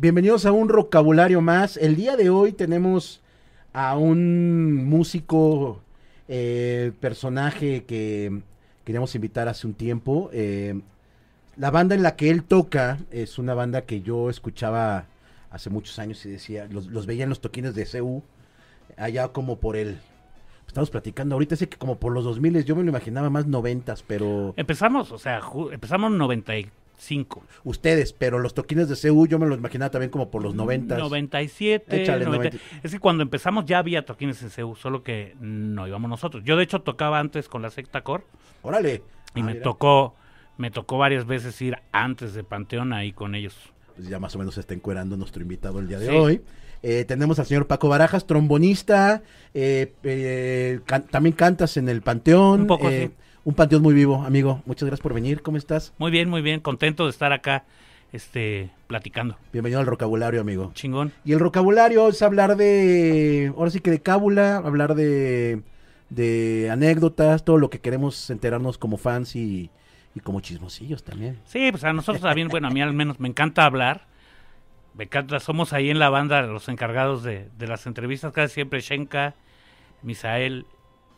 Bienvenidos a un vocabulario más. El día de hoy tenemos a un músico, eh, personaje que queríamos invitar hace un tiempo. Eh, la banda en la que él toca es una banda que yo escuchaba hace muchos años y decía, los, los veía en los toquines de CU, allá como por él. estamos platicando ahorita, sé que como por los 2000 yo me lo imaginaba más 90, pero... Empezamos, o sea, empezamos 94. Cinco. Ustedes, pero los toquines de CU yo me los imaginaba también como por los 90. 97. Échale, 90. Es que cuando empezamos ya había toquines en CU, solo que no íbamos nosotros. Yo de hecho tocaba antes con la secta Cor. Órale. Y ah, me tocó me tocó varias veces ir antes de Panteón ahí con ellos. Pues ya más o menos se está encuerando nuestro invitado el día de hoy. Eh, tenemos al señor Paco Barajas, trombonista, eh, eh, también cantas en el Panteón. Un poco, eh, sí. Un Panteón muy vivo, amigo. Muchas gracias por venir. ¿Cómo estás? Muy bien, muy bien, contento de estar acá este platicando. Bienvenido al vocabulario, amigo. Chingón. Y el vocabulario es hablar de, ahora sí que de cábula, hablar de, de anécdotas, todo lo que queremos enterarnos como fans y, y como chismosillos también. Sí, pues a nosotros también, bueno, a mí al menos me encanta hablar. Me encanta, somos ahí en la banda los encargados de, de las entrevistas, casi siempre Shenka, Misael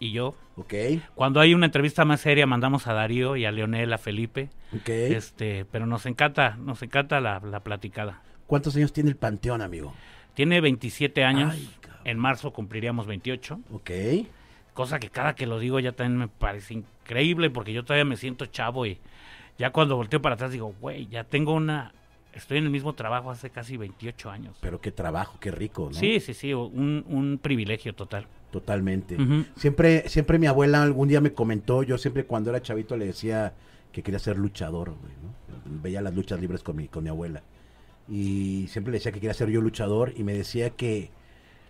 y yo. Ok, Cuando hay una entrevista más seria mandamos a Darío y a Leonel, a Felipe, ok. este, pero nos encanta, nos encanta la, la platicada. ¿Cuántos años tiene el Panteón, amigo? Tiene 27 años, Ay, en marzo cumpliríamos 28, Ok. cosa que cada que lo digo ya también me parece increíble porque yo todavía me siento chavo y ya cuando volteo para atrás digo, güey, ya tengo una, estoy en el mismo trabajo hace casi 28 años. Pero qué trabajo, qué rico, ¿no? Sí, sí, sí, un, un privilegio total. Totalmente. Siempre, siempre mi abuela algún día me comentó, yo siempre cuando era chavito le decía que quería ser luchador, güey, ¿no? Veía las luchas libres con mi, con mi abuela. Y siempre le decía que quería ser yo luchador y me decía que,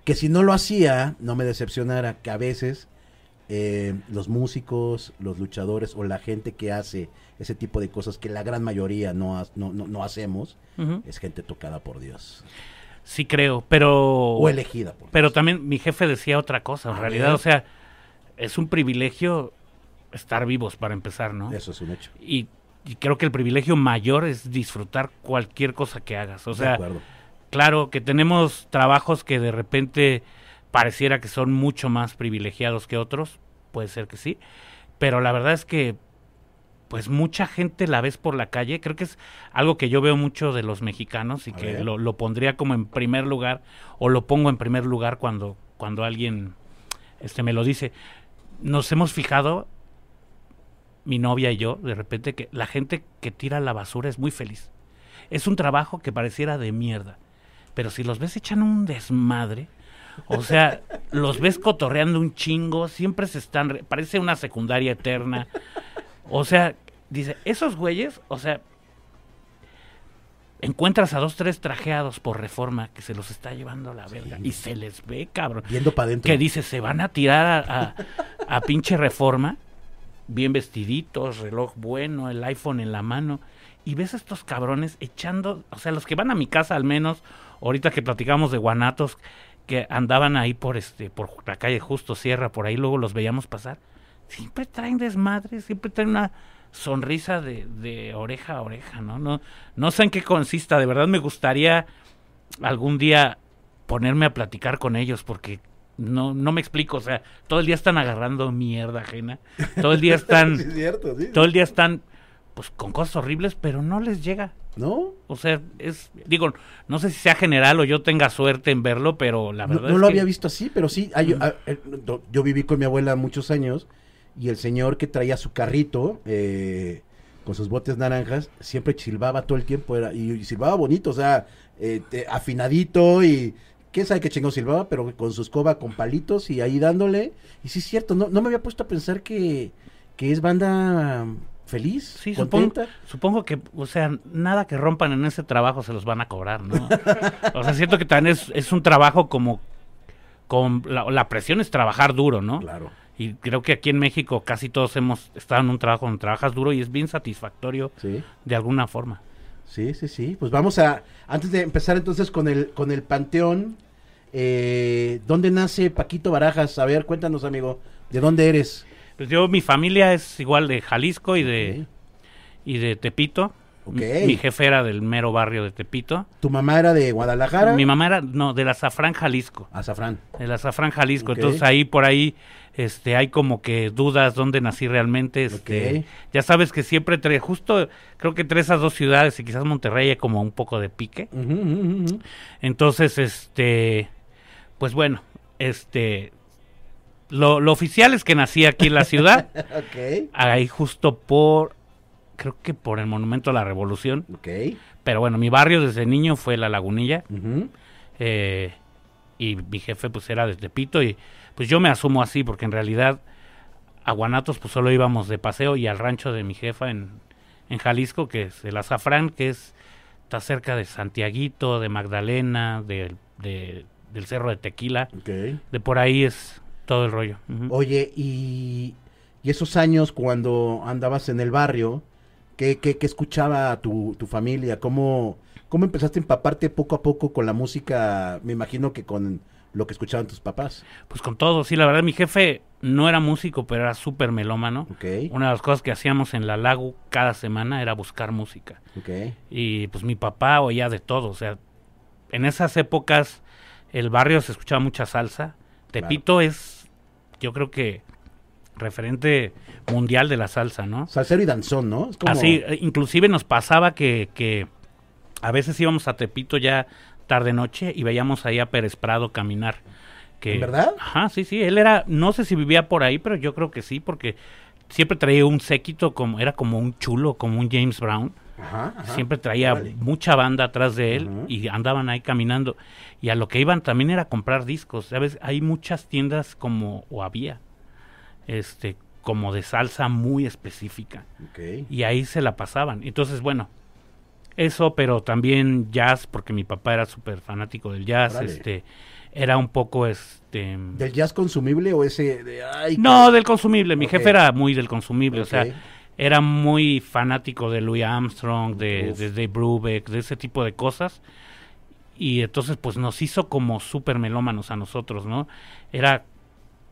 que si no lo hacía, no me decepcionara, que a veces eh, los músicos, los luchadores o la gente que hace ese tipo de cosas que la gran mayoría no, ha- no, no, no hacemos, es gente tocada por Dios. Sí creo, pero... O elegida por Pero Dios. también mi jefe decía otra cosa, en A realidad, ver. o sea, es un privilegio estar vivos para empezar, ¿no? Eso es un hecho. Y, y creo que el privilegio mayor es disfrutar cualquier cosa que hagas. O de sea, acuerdo. claro que tenemos trabajos que de repente pareciera que son mucho más privilegiados que otros, puede ser que sí, pero la verdad es que pues mucha gente la ves por la calle, creo que es algo que yo veo mucho de los mexicanos y A que lo, lo pondría como en primer lugar o lo pongo en primer lugar cuando cuando alguien este me lo dice. Nos hemos fijado mi novia y yo de repente que la gente que tira la basura es muy feliz. Es un trabajo que pareciera de mierda, pero si los ves echan un desmadre, o sea, los ves cotorreando un chingo, siempre se están, re- parece una secundaria eterna. O sea, dice, esos güeyes, o sea, encuentras a dos, tres trajeados por reforma que se los está llevando a la verga y se les ve, cabrón. Viendo para adentro. Que dice, se van a tirar a, a- a pinche reforma, bien vestiditos, reloj bueno, el iPhone en la mano, y ves a estos cabrones echando, o sea, los que van a mi casa al menos, ahorita que platicamos de guanatos, que andaban ahí por este, por la calle Justo Sierra, por ahí luego los veíamos pasar, siempre traen desmadre, siempre traen una sonrisa de, de oreja a oreja, ¿no? No, no sé en qué consista, de verdad me gustaría algún día ponerme a platicar con ellos porque no, no me explico, o sea, todo el día están agarrando mierda ajena, todo el día están, Sí, es cierto, sí. todo el día están pues con cosas horribles, pero no les llega. ¿No? O sea, es, digo, no sé si sea general o yo tenga suerte en verlo, pero la No, verdad no es lo que- había visto así, pero sí. hay- ah, eh, yo viví con mi abuela muchos años y el señor que traía su carrito eh, con sus botes naranjas siempre silbaba todo el tiempo era, y, y silbaba bonito, o sea, eh, te- afinadito y quién sabe qué chingón silbaba, pero con su escoba con palitos y ahí dándole. Y sí es cierto, no, no me había puesto a pensar que, que es banda feliz, Sí, supongo, que, o sea, nada que rompan en ese trabajo se los van a cobrar, ¿no? o sea, siento que también es, es un trabajo como, con la, la presión es trabajar duro, ¿no? Claro. Y creo que aquí en México casi todos hemos estado en un trabajo donde trabajas duro y es bien satisfactorio Sí. de alguna forma. Sí, sí, sí. Pues vamos a, antes de empezar entonces con el, con el Panteón, eh, ¿dónde nace Paquito Barajas? A ver, cuéntanos, amigo, ¿de dónde eres? Pues yo, mi familia es igual de Jalisco y de, y de Tepito. Ok. Mi, jefe era del mero barrio de Tepito. ¿Tu mamá era de Guadalajara? Mi mamá era, no, del Azafrán, Jalisco. Azafrán. El Azafrán, Jalisco. Entonces ahí por ahí este hay como que dudas dónde nací realmente. Este. Ya sabes que siempre entre, justo creo que entre esas dos ciudades y quizás Monterrey hay como un poco de pique. Entonces, este, pues bueno, este, lo, lo oficial es que nací aquí en la ciudad, Ok. ahí justo por, creo que por el Monumento a la Revolución. Ok. Pero bueno, mi barrio desde niño fue La Lagunilla. Eh, y mi jefe pues era de Tepito y pues yo me asumo así porque en realidad a Guanatos pues solo íbamos de paseo y al rancho de mi jefa en, en Jalisco que es el Azafrán que es está cerca de Santiaguito, de Magdalena, de, de- del Cerro de Tequila, Ok. de por ahí es todo el rollo. Oye, y, y esos años cuando andabas en el barrio, ¿qué, qué, qué escuchaba tu, tu familia? ¿Cómo, ¿Cómo empezaste a empaparte poco a poco con la música? Me imagino que con lo que escuchaban tus papás. Pues con todo, sí, la verdad mi jefe no era músico, pero era súper melómano. Ok, Una de las cosas que hacíamos en la Lago cada semana era buscar música. ok. Y pues mi papá oía de todo, o sea, en esas épocas el barrio se escuchaba mucha salsa. Tepito es, yo creo que referente mundial de la salsa, ¿no? Salsero y danzón, ¿no? Es como- Así, eh, inclusive nos pasaba que, que a veces íbamos a Tepito ya tarde noche y veíamos ahí a Pérez Prado caminar. Que, ¿En verdad? Ajá, sí, sí, él era, no sé si vivía por ahí, pero yo creo que sí, porque siempre traía un séquito, como era como un chulo, como un James Brown. Ajá, ajá. Siempre traía mucha banda atrás de él y andaban ahí caminando. Y a lo que iban también era comprar discos. ¿Sabes? Hay muchas tiendas como, o había, este, como de salsa muy específica. Y ahí se la pasaban. Entonces, bueno, eso, pero también jazz, porque mi papá era súper fanático del jazz. Este, era un poco, este... ¿Del jazz consumible o ese de ay, No, del consumible. Mi jefe era muy del consumible. O sea, era muy fanático de Louis Armstrong, de, de Dave Brubeck, de ese tipo de cosas. Y entonces, pues nos hizo como súper melómanos a nosotros, ¿no? Era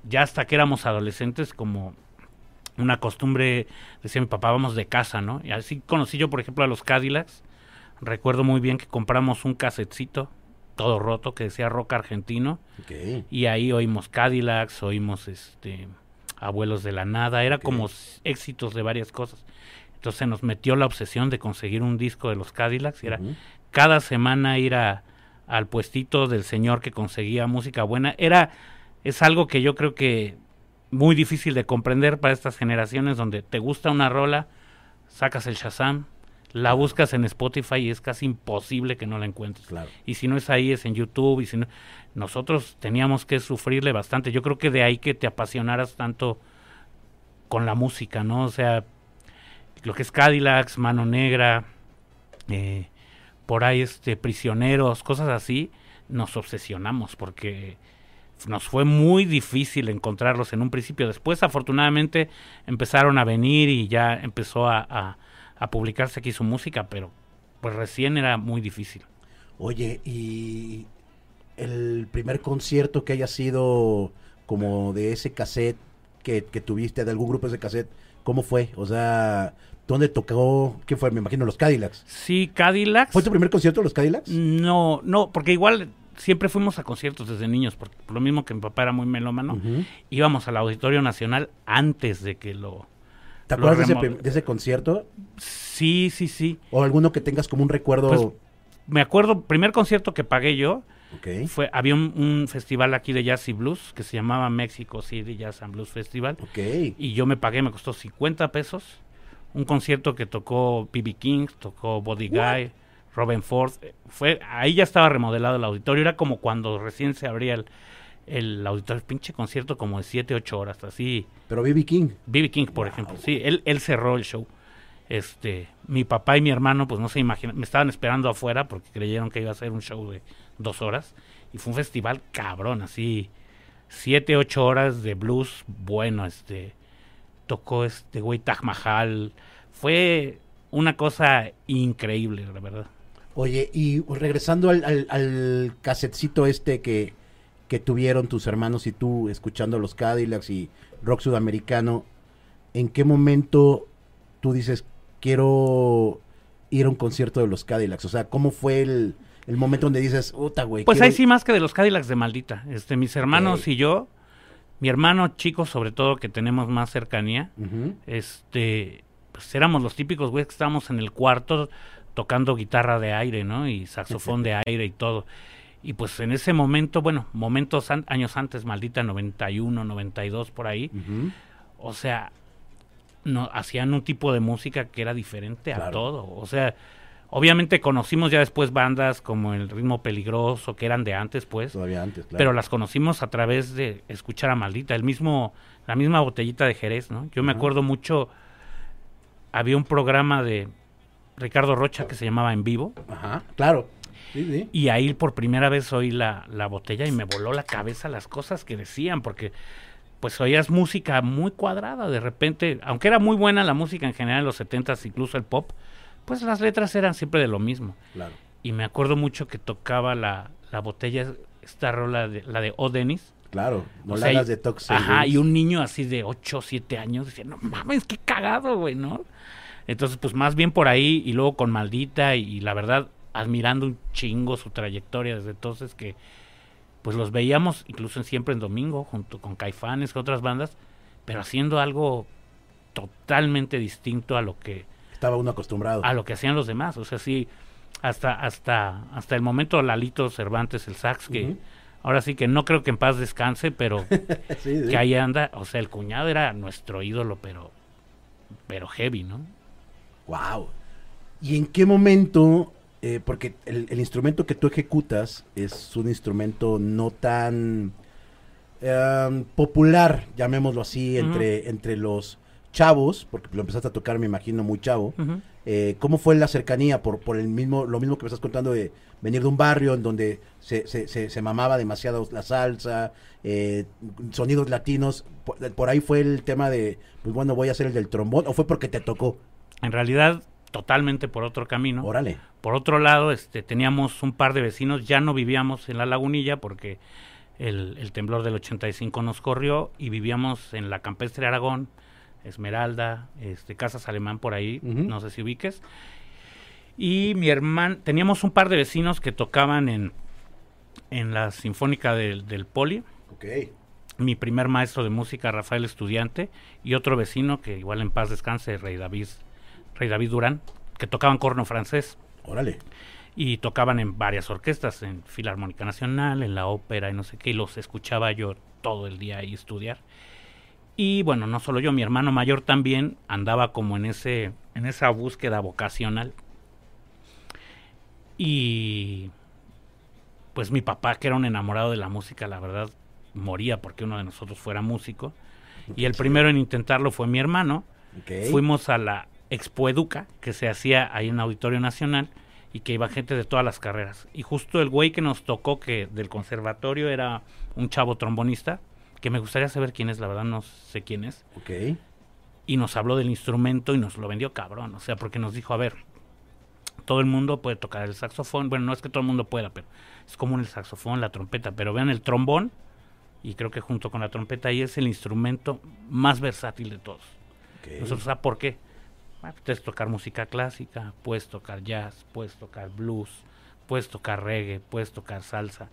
ya hasta que éramos adolescentes, como una costumbre, decía mi papá, vamos de casa, ¿no? Y así conocí yo, por ejemplo, a los Cadillacs. Recuerdo muy bien que compramos un casetcito, todo roto, que decía rock argentino. Y ahí oímos Cadillacs, oímos este Abuelos de la Nada, era como éxitos de varias cosas. Entonces nos metió la obsesión de conseguir un disco de los Cadillacs y era cada semana ir a, al puestito del señor que conseguía música buena. Era, es algo que yo creo que muy difícil de comprender para estas generaciones donde te gusta una rola, sacas el Shazam, la buscas en Spotify y es casi imposible que no la encuentres. Claro. y si no es ahí es en YouTube y si no nosotros teníamos que sufrirle bastante. Yo creo que de ahí que te apasionaras tanto con la música no o sea lo que es Cadillacs Mano Negra eh, por ahí este prisioneros cosas así nos obsesionamos porque nos fue muy difícil encontrarlos en un principio. Después afortunadamente empezaron a venir y ya empezó a, a- a publicarse aquí su música pero pues recién era muy difícil Oye, y el primer concierto que haya sido como de ese cassette que, que tuviste, de algún grupo de ese cassette, ¿cómo fue? O sea, ¿dónde tocó? ¿Qué fue? Me imagino los Cadillacs. Sí, Cadillacs. ¿Fue tu primer concierto los Cadillacs? No, no, porque igual siempre fuimos a conciertos desde niños, porque por lo mismo que mi papá era muy melómano, íbamos al Auditorio Nacional antes de que lo... ¿Te acuerdas de ese, de concierto? Sí, sí, sí. ¿O alguno que tengas como un recuerdo? Pues, Me acuerdo, primer concierto que pagué yo, ok, fue, había un, un festival aquí de jazz y blues que se llamaba México City Jazz and Blues Festival, ok. y yo me pagué, me costó 50 pesos, un concierto que tocó B.B. King, tocó Body Guy, Robin Ford, fue, ahí ya estaba remodelado el auditorio, era como cuando recién se abría el, el auditorio, pinche concierto como de 7, 8 horas, así, Pero B.B. King. B.B. King, por ejemplo, sí, él, él cerró el show. Este, mi papá y mi hermano, pues no se imaginan, me estaban esperando afuera porque creyeron que iba a ser un show de dos horas. Y fue un festival cabrón, así, siete, ocho horas de blues, bueno, este, tocó este güey Taj Mahal. Fue una cosa increíble, la verdad. Oye, y regresando al, al, al casetcito este que, que tuvieron tus hermanos y tú escuchando los Cadillacs y rock sudamericano, ¿en qué momento tú dices, quiero ir a un concierto de los Cadillacs? O sea, ¿cómo fue el, el momento donde dices, puta, güey? Pues quiero ahí ir"? sí más que de los Cadillacs de maldita. Este, mis hermanos y yo, mi hermano chico sobre todo que tenemos más cercanía, este, pues éramos los típicos güeyes que estábamos en el cuarto tocando guitarra de aire, ¿no? Y saxofón de aire y todo. Y pues en ese momento, bueno, momentos an- años antes, maldita 91, 92 por ahí, o sea, no hacían un tipo de música que era diferente a todo. O sea, obviamente conocimos ya después bandas como El Ritmo Peligroso, que eran de antes, pues, Todavía antes, claro. pero las conocimos a través de escuchar a Maldita, el mismo, la misma botellita de Jerez, ¿no? Yo me acuerdo mucho, había un programa de Ricardo Rocha que se llamaba En Vivo, Ajá, claro. Sí, sí. y ahí por primera vez oí la, la botella y me voló la cabeza las cosas que decían, porque pues oías música muy cuadrada, de repente, aunque era muy buena la música en general en los 70s, incluso el pop, pues las letras eran siempre de lo mismo. Claro. Y me acuerdo mucho que tocaba la, la botella, esta rola, de, la de O. Dennis, Claro, no O sea, y- de Toxic. Ajá, y un niño así de 8 o 7 años decía, no mames, qué cagado, güey, ¿no? Entonces, pues más bien por ahí y luego con Maldita y, y la verdad, admirando un chingo su trayectoria desde entonces que pues los veíamos incluso en Siempre en Domingo junto con Caifanes, con otras bandas, pero haciendo algo totalmente distinto a lo que Estaba uno acostumbrado. a lo que hacían los demás, o sea, sí hasta hasta hasta el momento Lalito Cervantes el sax que ahora sí que no creo que en paz descanse, pero Sí, sí. que ahí anda, o sea, el cuñado era nuestro ídolo, pero pero heavy, ¿no? Wow. ¿Y en qué momento? Eh, porque el, el instrumento que tú ejecutas es un instrumento no tan em, popular, llamémoslo así, entre, entre los chavos, porque lo empezaste a tocar, me imagino, muy chavo. Eh, ¿Cómo fue la cercanía por, por el mismo, lo mismo que me estás contando de venir de un barrio en donde se, se, se, se mamaba demasiado la salsa, eh, sonidos latinos? Por, por ahí fue el tema de, pues bueno, voy a hacer el del trombón, o fue porque te tocó. En realidad totalmente por otro camino. Órale. Por otro lado, este teníamos un par de vecinos, ya no vivíamos en la Lagunilla porque el, el temblor del 85 nos corrió y vivíamos en la Campestre Aragón, Esmeralda, este Casas Alemán por ahí, no sé si ubiques. Y mi hermano, teníamos un par de vecinos que tocaban en, en la Sinfónica del, del Poli. Mi primer maestro de música, Rafael Estudiante, y otro vecino que igual en paz descanse, Rey David, Rey David Durán, que tocaban corno francés Órale. y tocaban en varias orquestas, en Filarmónica Nacional, en la ópera y no sé qué, y los escuchaba yo todo el día ahí estudiar. Y bueno, no solo yo, mi hermano mayor también andaba como en ese en esa búsqueda vocacional. Y pues mi papá, que era un enamorado de la música, la verdad, moría porque uno de nosotros fuera músico. Y el primero en intentarlo fue mi hermano. Fuimos a la Expo Educa, que se hacía ahí en Auditorio Nacional, y que iba gente de todas las carreras. Y justo el güey que nos tocó, que del conservatorio era un chavo trombonista, que me gustaría saber quién es, la verdad no sé quién es, Ok. y nos habló del instrumento y nos lo vendió cabrón, o sea, porque nos dijo, a ver, todo el mundo puede tocar el saxofón, bueno, no es que todo el mundo pueda, pero es como el saxofón, la trompeta, pero vean el trombón, y creo que junto con la trompeta ahí es el instrumento más versátil de todos. ok. Nosotros, ¿sabes por qué? Puedes tocar música clásica, puedes tocar jazz, puedes tocar blues, puedes tocar reggae, puedes tocar salsa.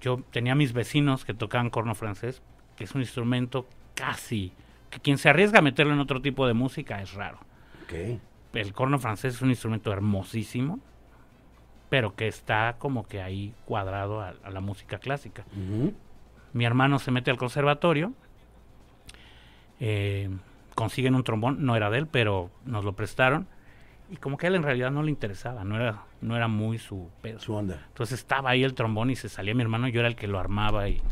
Yo tenía mis vecinos que tocaban corno francés, que es un instrumento casi, que quien se arriesga a meterlo en otro tipo de música es raro. Ok. El corno francés es un instrumento hermosísimo, pero que está como que ahí cuadrado a, a la música clásica mi hermano se mete al conservatorio, eh, consiguen un trombón, no era de él, pero nos lo prestaron, y como que a él en realidad no le interesaba, no era, no era muy su pedo. Su onda. Entonces estaba ahí el trombón y se salía mi hermano, yo era el que lo armaba y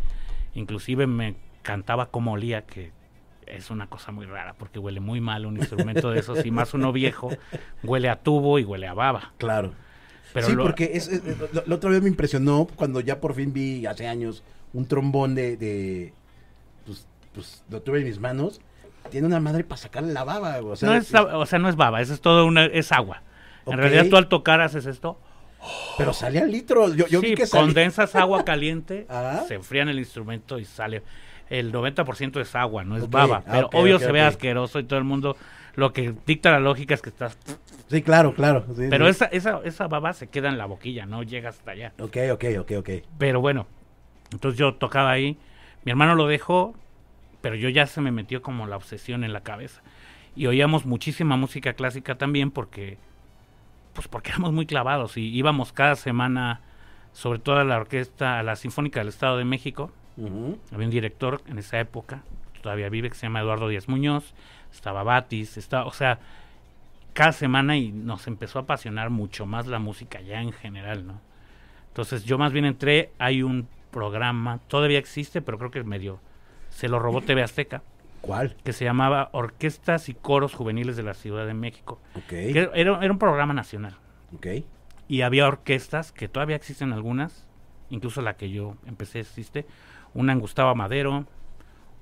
inclusive me cantaba como olía, que es una cosa muy rara porque huele muy mal un instrumento de esos y más uno viejo, huele a tubo y huele a baba. Claro. Pero sí, lo- porque es, es- lo- la otra vez me impresionó cuando ya por fin vi hace años un trombón de, de pues, pues lo tuve en mis manos. Tiene una madre para sacarle la baba. güey, O sea, no es, o sea, no es baba, eso es todo una, es agua. En realidad tú al tocar haces esto, pero sale al litro. Yo, yo sí, vi que salía- condensas agua caliente, Ah. se enfrían el instrumento y sale. El 90% es agua, no es baba. ah, pero obvio se ve asqueroso y todo el mundo. Lo que dicta la lógica es que estás Sí, claro, claro. sí, Pero sí. esa, esa, esa baba se queda en la boquilla, no llega hasta allá. Ok, ok, ok, ok. Pero bueno, entonces yo tocaba ahí. Mi hermano lo dejó, pero yo ya se me metió como la obsesión en la cabeza. Y oíamos muchísima música clásica también porque, pues porque éramos muy clavados y íbamos cada semana, sobre todo a la orquesta, a la Sinfónica del Estado de México. Había un director en esa época, todavía vive, que se llama Eduardo Díaz Muñoz. Estaba Batis, estaba, o sea, cada semana y nos empezó a apasionar mucho más la música ya en general, ¿no? Entonces yo más bien entré, hay un programa, todavía existe, pero creo que medio se lo robó TV Azteca, ¿Cuál? que se llamaba Orquestas y Coros Juveniles de la Ciudad de México. Ok, que era, era un programa nacional. ok. Y había orquestas, que todavía existen algunas, incluso la que yo empecé existe, una en Gustavo Madero,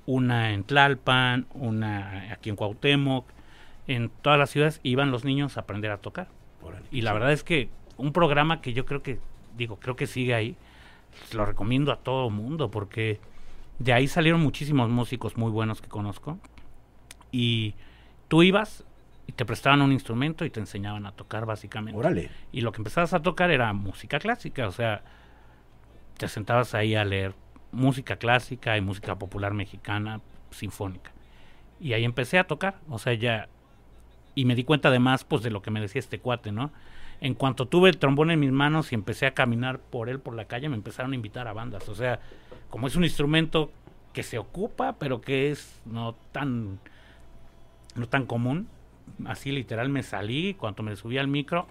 una en Tlalpan, una aquí en Cuauhtémoc, en todas las ciudades iban los niños a aprender a tocar. Y la verdad es que un programa que yo creo que, digo, creo que sigue ahí, lo recomiendo a todo mundo porque de ahí salieron muchísimos músicos muy buenos que conozco. Y tú ibas y te prestaban un instrumento y te enseñaban a tocar básicamente. Órale. Y lo que empezabas a tocar era música clásica, o sea, te sentabas ahí a leer música clásica y música popular mexicana sinfónica. Y ahí empecé a tocar, o sea, ya y me di cuenta además pues de lo que me decía este cuate, ¿no? En cuanto tuve el trombón en mis manos y empecé a caminar por él por la calle, me empezaron a invitar a bandas, o sea, como es un instrumento que se ocupa, pero que es no tan no tan común, así literal me salí, cuando me subí al micro,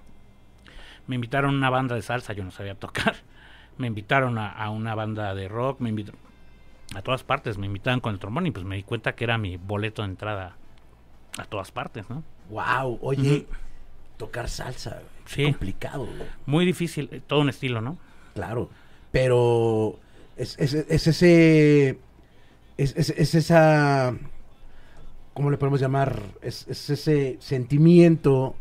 me invitaron a una banda de salsa, yo no sabía tocar. Me invitaron a, a una banda de rock, me invitaron a todas partes, me invitaban con el trombón y pues me di cuenta que era mi boleto de entrada a todas partes, ¿no? Wow, oye, tocar salsa, Sí. complicado, güey. Muy difícil, eh, todo un estilo, ¿no? Claro. Pero es, es- es ese. Es, es- es esa. ¿Cómo le podemos llamar? Es, es ese sentimiento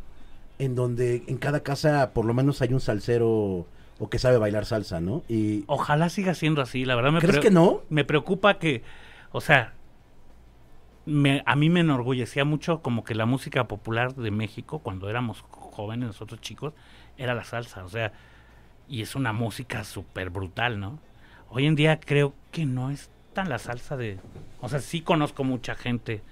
en donde en cada casa por lo menos hay un salsero o que sabe bailar salsa, ¿no? Y Ojalá siga siendo así, la verdad me ¿Crees que no? me preocupa que, o sea, me, a mí me enorgullecía mucho como que la música popular de México, cuando éramos jóvenes, nosotros chicos, era la salsa, o sea, y es una música súper brutal, ¿no? Hoy en día creo que no es tan la salsa de... O sea, sí conozco mucha gente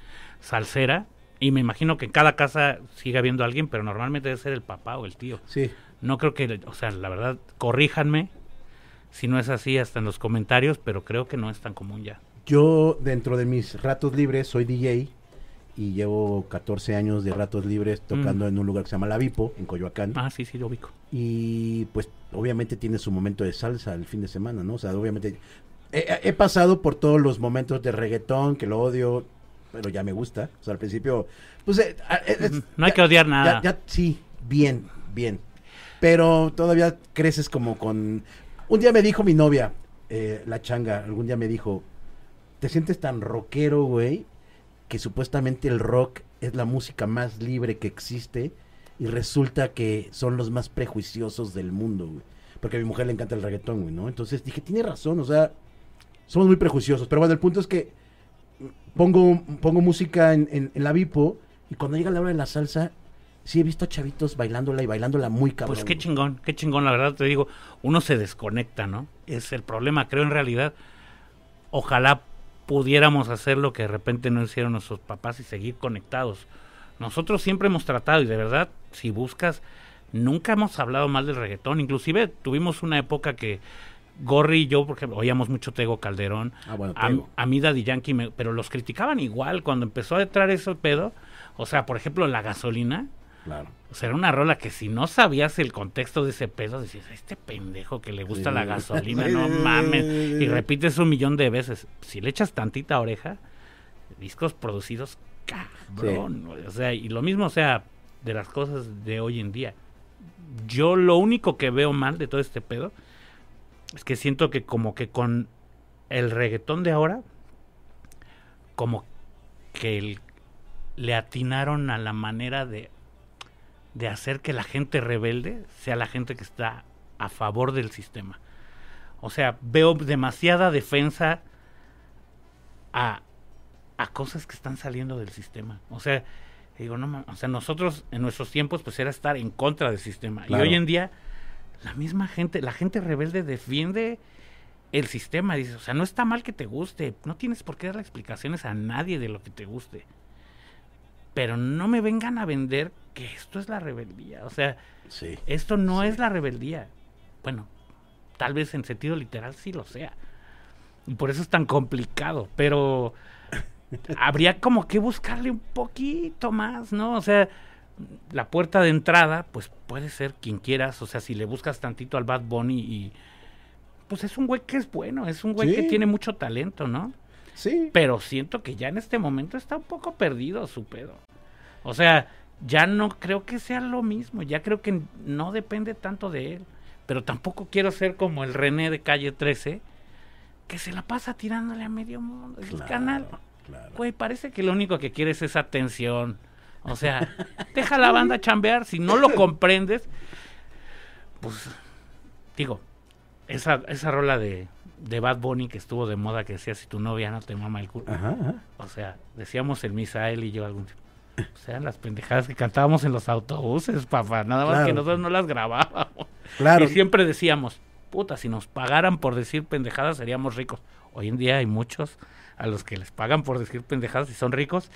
salsera y me imagino que en cada casa sigue habiendo alguien, pero normalmente debe ser el papá o el tío. Sí. No creo que, o sea, la verdad, corríjanme si no es así hasta en los comentarios, pero creo que no es tan común ya. Yo dentro de mis ratos libres soy DJ y llevo 14 años de ratos libres tocando en un lugar que se llama La Vipo, en Coyoacán. Mm. Ah, sí, sí, lo ubico. Y pues obviamente tiene su momento de salsa el fin de semana, ¿no? O sea, obviamente he, he pasado por todos los momentos de reggaetón, que lo odio, pero ya me gusta. O sea, al principio, pues... eh, eh, es- Ujú. No hay ya- que odiar nada. ya- ya- sí, bien, bien. Pero todavía creces como con... Un día me dijo mi novia, eh, la changa, algún día me dijo, te sientes tan rockero, güey, que supuestamente el rock es la música más libre que existe y resulta que son los más prejuiciosos del mundo, güey. Porque a mi mujer le encanta el reggaetón, güey, ¿no? Entonces dije, tiene razón, o sea, somos muy prejuiciosos. Pero bueno, el punto es que pongo, pongo música en, en- en la Vipo y cuando llega la hora de la salsa, sí he visto a chavitos bailándola y bailándola muy cabrón. Pues qué chingón, qué chingón, la verdad te digo, uno se desconecta, ¿no? Es el problema, creo en realidad. Ojalá pudiéramos hacer lo que de repente no hicieron nuestros papás y seguir conectados. Nosotros siempre hemos tratado y de verdad, si buscas, nunca hemos hablado mal del reggaetón. Inclusive tuvimos una época que Gorri y yo, por ejemplo, oíamos mucho Tego Calderón, Ah, bueno, a, mí Daddy Yankee, me- pero los criticaban igual cuando empezó a entrar ese pedo. O sea, por ejemplo, la gasolina. Claro. O sea, era una rola que si no sabías el contexto de ese pedo, decías, este pendejo que le gusta Sí. la gasolina, no mames. Y repites un millón de veces. Si le echas tantita oreja, discos producidos, cabrón. güey. O sea, y lo mismo, o sea, de las cosas de hoy en día. Yo lo único que veo mal de todo este pedo es que siento que como que con el reggaetón de ahora, como que el- le atinaron a la manera de de hacer que la gente rebelde sea la gente que está a favor del sistema. O sea, veo demasiada defensa a, a cosas que están saliendo del sistema. O sea, digo, no o sea, nosotros en nuestros tiempos pues era estar en contra del sistema. Claro. Y hoy en día la misma gente, la gente rebelde defiende el sistema. Dice, o sea, no está mal que te guste. No tienes por qué darle explicaciones a nadie de lo que te guste. Pero no me vengan a vender que esto es la rebeldía. O sea, Sí. esto no Sí. es la rebeldía. Bueno, tal vez en sentido literal sí lo sea. Y por eso es tan complicado. Pero habría como que buscarle un poquito más, ¿no? O sea, la puerta de entrada, pues puede ser quien quieras. O sea, si le buscas tantito al Bad Bunny y. Pues es un güey que es bueno, es un güey Sí. que tiene mucho talento, ¿no? Sí. Pero siento que ya en este momento está un poco perdido su pedo. O sea, ya no creo que sea lo mismo, ya creo que no depende tanto de él. Pero tampoco quiero ser como el René de calle 13, que se la pasa tirándole a medio mundo. El canal, claro. güey, parece que lo único que quiere es esa atención. O sea, deja a la banda chambear, si no lo comprendes, pues, digo, esa, esa rola de, de Bad Bunny que estuvo de moda que decía si tu novia no te mama el culo. Ajá, ajá. O sea, decíamos el Misael y yo algún tiempo. O sea, las pendejadas que cantábamos en los autobuses, papá. Nada más que nosotros no las grabábamos. Claro. Y siempre decíamos, puta, si nos pagaran por decir pendejadas seríamos ricos. Hoy en día hay muchos a los que les pagan por decir pendejadas y son ricos.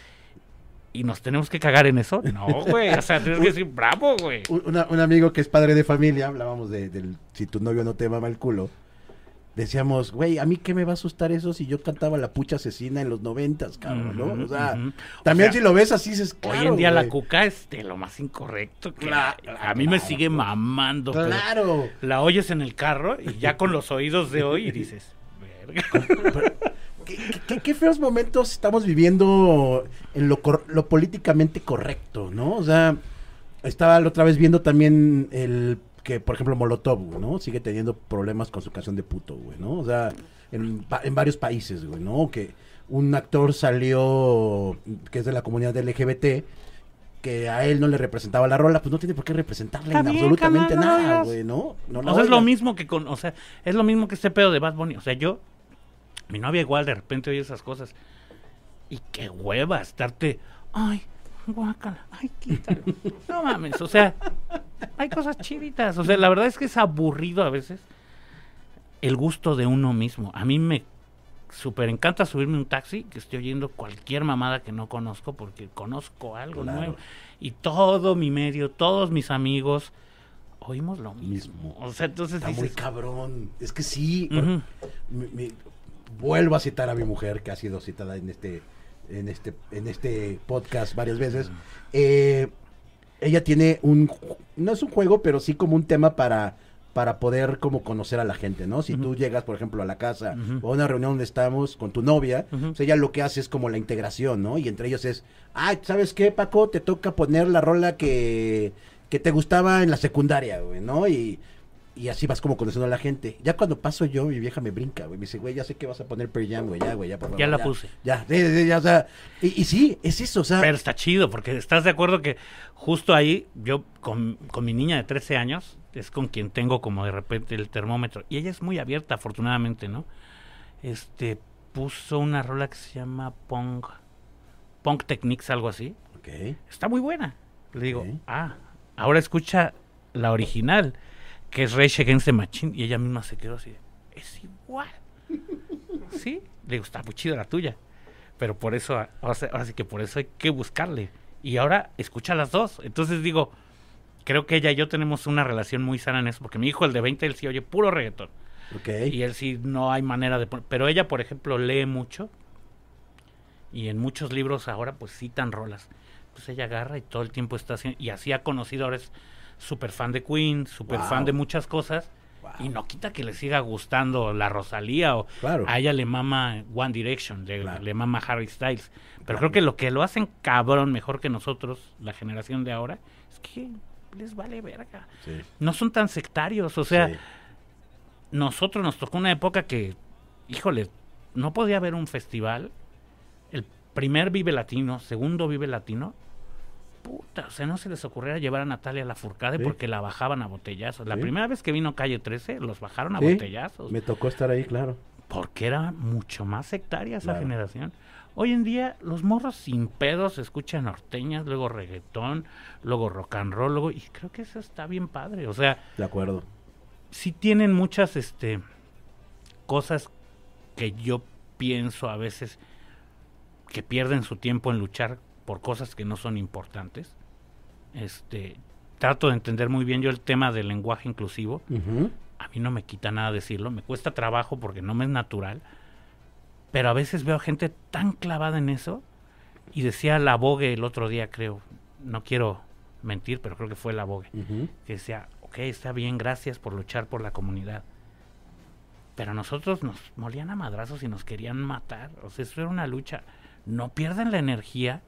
¿Y nos tenemos que cagar en eso? No, güey. O sea, tienes que decir, bravo, güey. Un, un amigo que es padre de familia, hablábamos de, del si tu novio no te mama el culo. Decíamos, güey, ¿a mí qué me va a asustar eso si yo cantaba la pucha asesina en los noventas, cabrón, ¿no? O sea, también O sea, si lo ves así, dices, Hoy claro, en día la cuca es de lo más incorrecto que Claro. A mí me sigue mamando. Claro. La oyes en el carro y ya con los oídos de hoy y dices, verga. ¿Qué, qué- qué- qué feos momentos estamos viviendo en lo, cor- lo políticamente correcto, ¿no? O sea, estaba la otra vez viendo también el que, por ejemplo, Molotov, güey, ¿no? Sigue teniendo problemas con su canción de puto, güey, ¿no? O sea, en, en varios países, güey, ¿no? Que un actor salió, que es de la comunidad LGBT, que a él no le representaba la rola, pues no tiene por qué representarle en absolutamente nada, güey, ¿no? No o sea, es lo mismo que con, o sea, es lo mismo que este pedo de Bad Bunny. O sea, yo, mi novia igual de repente oye esas cosas. Y qué hueva estarte, ay, guácala, ay, quítalo. No mames, o sea, hay cosas chiditas. O sea, la verdad es que es aburrido a veces el gusto de uno mismo. A mí me súper encanta subirme un taxi que esté oyendo cualquier mamada que no conozco porque conozco algo Claro. nuevo. Y todo mi medio, todos mis amigos, oímos lo mismo. O sea, entonces Está muy cabrón. Es que sí, vuelvo a citar a mi mujer que ha sido citada en este en este en este podcast varias veces Eh, ella tiene un no es un juego pero sí como un tema para para poder como conocer a la gente no si tú llegas por ejemplo a la casa o a una reunión donde estamos con tu novia pues ella lo que hace es como la integración no y entre ellos es ah sabes qué Paco te toca poner la rola que que te gustaba en la secundaria güey no y y así vas como conociendo a la gente. Ya cuando paso yo, mi vieja me brinca, güey. Me dice, güey, ya sé que vas a poner Pearl Jam, güey. Ya, güey, ya, por favor. Ya la puse. Ya, sí, sí, ya, o sea. Y, y sí, es eso, o sea. Pero está chido, porque estás de acuerdo que justo ahí, yo con, con mi niña de 13 años, es con quien tengo como de repente el termómetro. Y ella es muy abierta, afortunadamente, ¿no? Este, puso una rola que se llama Punk, Punk Techniques, algo así. ok. Está muy buena. Le digo, ah, ahora escucha la original, que es Rage Against the Machine. Y ella misma se quedó así, es igual. sí, le digo, está muy chida la tuya. Pero por eso, ahora, sí- que por eso hay que buscarle. Y ahora escucha las dos. Entonces digo, creo que ella y yo tenemos una relación muy sana en eso. Porque mi hijo, el de 20, él sí oye puro reggaetón. Ok. Y él sí no hay manera de poner. Pero ella, por ejemplo, lee mucho. Y en muchos libros ahora pues citan rolas. Pues ella agarra y todo el tiempo está haciendo. Y así ha conocido, ahora es súper fan de Queen, súper Wow. fan de muchas cosas. Wow. Y no quita que le siga gustando la Rosalía o Claro. a ella le mama One Direction, le, Claro. le mama Harry Styles. Pero Claro. creo que lo que lo hacen cabrón mejor que nosotros, la generación de ahora, es que les vale verga. Sí. No son tan sectarios, o sea, sí. nosotros nos tocó una época que, híjole, no podía haber un festival. El primer Vive Latino, segundo Vive Latino. Puta, o sea, no se les ocurriera llevar a Natalia Lafourcade Sí. porque la bajaban a botellazos. La Sí. primera vez que vino Calle 13, los bajaron a Sí, botellazos. Me tocó estar ahí, claro. Porque era mucho más sectaria esa Claro. generación. Hoy en día los morros sin pedos escuchan norteñas, luego reggaetón, luego rock and roll, luego, y creo que eso está bien padre. O sea, De acuerdo. sí tienen muchas este cosas que yo pienso a veces que pierden su tiempo en luchar por cosas que no son importantes. Este, trato de entender muy bien yo el tema del lenguaje inclusivo. Ujú. A mí no me quita nada decirlo, me cuesta trabajo porque no me es natural. Pero a veces veo gente tan clavada en eso. Y decía la Vogue el otro día, creo, no quiero mentir, pero creo que fue la Vogue Ujú. que decía, ok, está bien, gracias por luchar por la comunidad. Pero a nosotros nos molían a madrazos y nos querían matar. O sea, eso era una lucha. No pierdan la energía.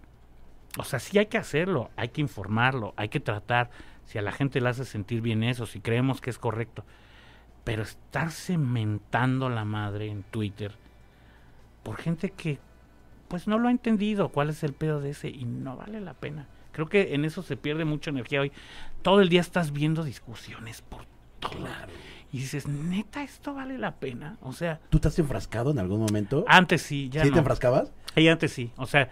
O sea, sí hay que hacerlo, hay que informarlo, hay que tratar. Si a la gente le hace sentir bien eso, si creemos que es correcto. Pero estarse mentando la madre en Twitter por gente que pues no lo ha entendido cuál es el pedo de ese y no vale la pena. Creo que en eso se pierde mucha energía hoy. Todo el día estás viendo discusiones por todo. Y dices, neta, esto vale la pena. O sea, ¿Tú te has enfrascado en algún momento? antes sí, ya ¿Sí no. te enfrascabas? Sí, antes sí. O sea,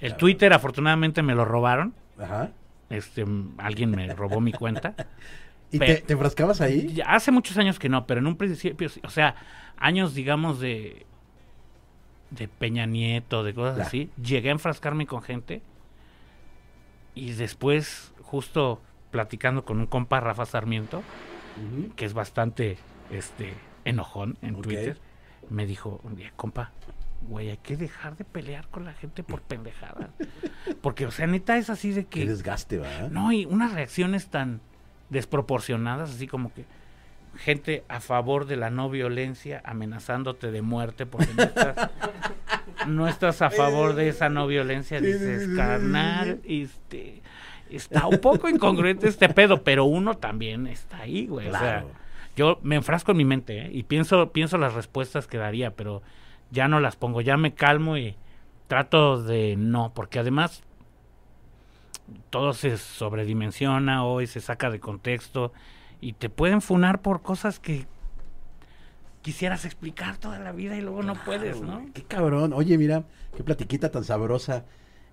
el. Twitter afortunadamente me lo robaron. Ajá. Este, alguien me robó mi cuenta. ¿Y te, te enfrascabas ahí? Hace muchos años que no, pero en un principio, o sea, años, digamos, de de Peña Nieto, de cosas así, llegué a enfrascarme con gente y después, justo platicando con un compa, Rafa Sarmiento, que es bastante este enojón en. Twitter, me dijo un día, compa, güey, hay que dejar de pelear con la gente por pendejadas. Porque, o sea, neta es así de Qué que... desgaste, ¿va? No, y unas reacciones tan desproporcionadas, así como que gente a favor de la no violencia amenazándote de muerte porque no estás, no estás a favor de esa no violencia, dices, carnal, este, está un poco incongruente este pedo, pero uno también está ahí, güey. O sea, yo me enfrasco en mi mente ¿eh? y pienso, pienso las respuestas que daría, pero ya no las pongo, ya me calmo y trato de no, porque además todo se sobredimensiona hoy, se saca de contexto y te pueden funar por cosas que quisieras explicar toda la vida y luego no puedes, ¿no? Qué cabrón. Oye, mira, qué platiquita tan sabrosa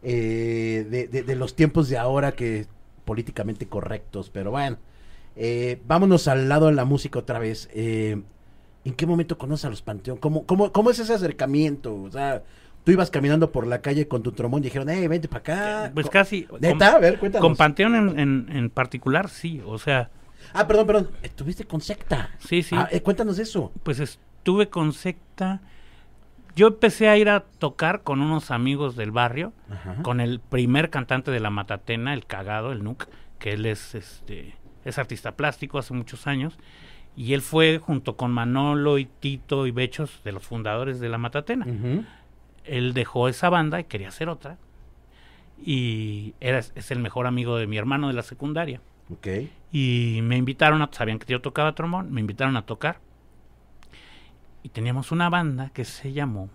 eh, de, de- de los tiempos de ahora que políticamente correctos, pero bueno. Eh, vámonos al lado de la música otra vez. Eh, ¿En qué momento conoces a los Panteón? ¿Cómo, cómo, ¿Cómo es ese acercamiento? O sea, tú ibas caminando por la calle con tu trombón y dijeron, hey, vente para acá. Pues Co- casi. ¿Neta? A Con, ver, cuéntanos. con Panteón en, en- en particular, sí. O sea, ah, perdón, perdón. Estuviste con secta. sí, sí. Ah, eh, cuéntanos eso. Pues estuve con secta. Yo empecé a ir a tocar con unos amigos del barrio, Ajá. con el primer cantante de la Matatena, el cagado, el Nuke, que él es este es artista plástico hace muchos años y él fue junto con Manolo y Tito y Bechos de los fundadores de la Matatena. Él dejó esa banda y quería hacer otra. Y era, es el mejor amigo de mi hermano de la secundaria. Ok. Y me invitaron a, sabían que yo tocaba trombón, me invitaron a tocar. Y teníamos una banda que se llamó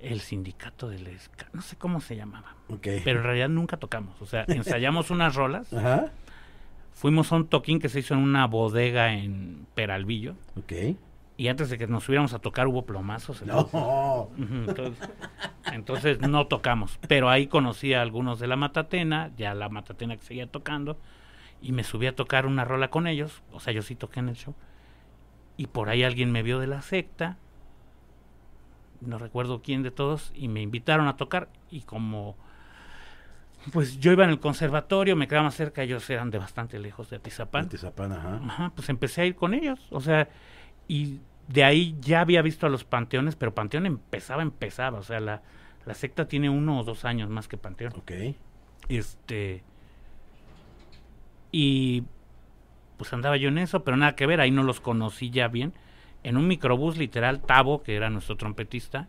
El Sindicato del Esca. No sé cómo se llamaba. Ok. Pero en realidad nunca tocamos. O sea, ensayamos unas rolas. Ajá. Fuimos a un toquín que se hizo en una bodega en Peralvillo. Ok. Y antes de que nos subiéramos a tocar hubo plomazos. entonces- No. Entonces, entonces no tocamos, pero ahí conocí a algunos de la Matatena, ya la Matatena que seguía tocando, y me subí a tocar una rola con ellos, o sea, yo sí toqué en el show, y por ahí alguien me vio de la secta, no recuerdo quién de todos, y me invitaron a tocar, y como pues yo iba en el conservatorio, me quedaba más cerca, ellos eran de bastante lejos de Atizapán, Atizapán, ajá. Ajá, pues empecé a ir con ellos, o sea, y de ahí ya había visto a los panteones, pero Panteón empezaba, empezaba, o sea, la, la secta tiene uno o dos años más que Panteón. Ok. Este, y pues andaba yo en eso, pero nada que ver, ahí no los conocí ya bien. En un microbús literal, Tavo, que era nuestro trompetista,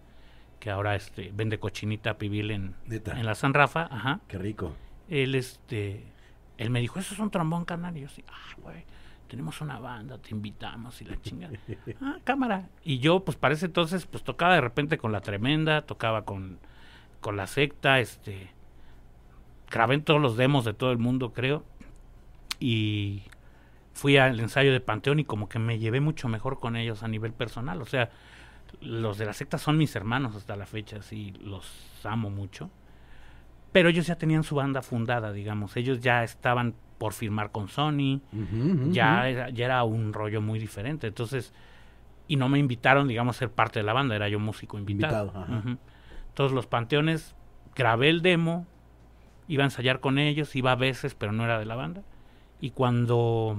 que ahora este, vende cochinita pibil en, Neta. en la San Rafa, ajá. Qué rico. él este él me dijo eso es un trombón carnal y yo sí ah güey tenemos una banda te invitamos y la chingada ah cámara. Y yo pues para ese entonces pues tocaba de repente con la tremenda tocaba con con la secta este grabé en todos los demos de todo el mundo creo. Y fui al ensayo de Panteón y como que me llevé mucho mejor con ellos a nivel personal. O sea los de la secta son mis hermanos hasta la fecha, sí, los amo mucho. Pero ellos ya tenían su banda fundada, digamos. Ellos ya estaban por firmar con Sony. Ya, era, ya era un rollo muy diferente. Entonces, y no me invitaron, digamos, a ser parte de la banda, era yo músico invitado. Invitado, ajá. Todos los panteones, grabé el demo, iba a ensayar con ellos, iba a veces, pero no era de la banda. Y cuando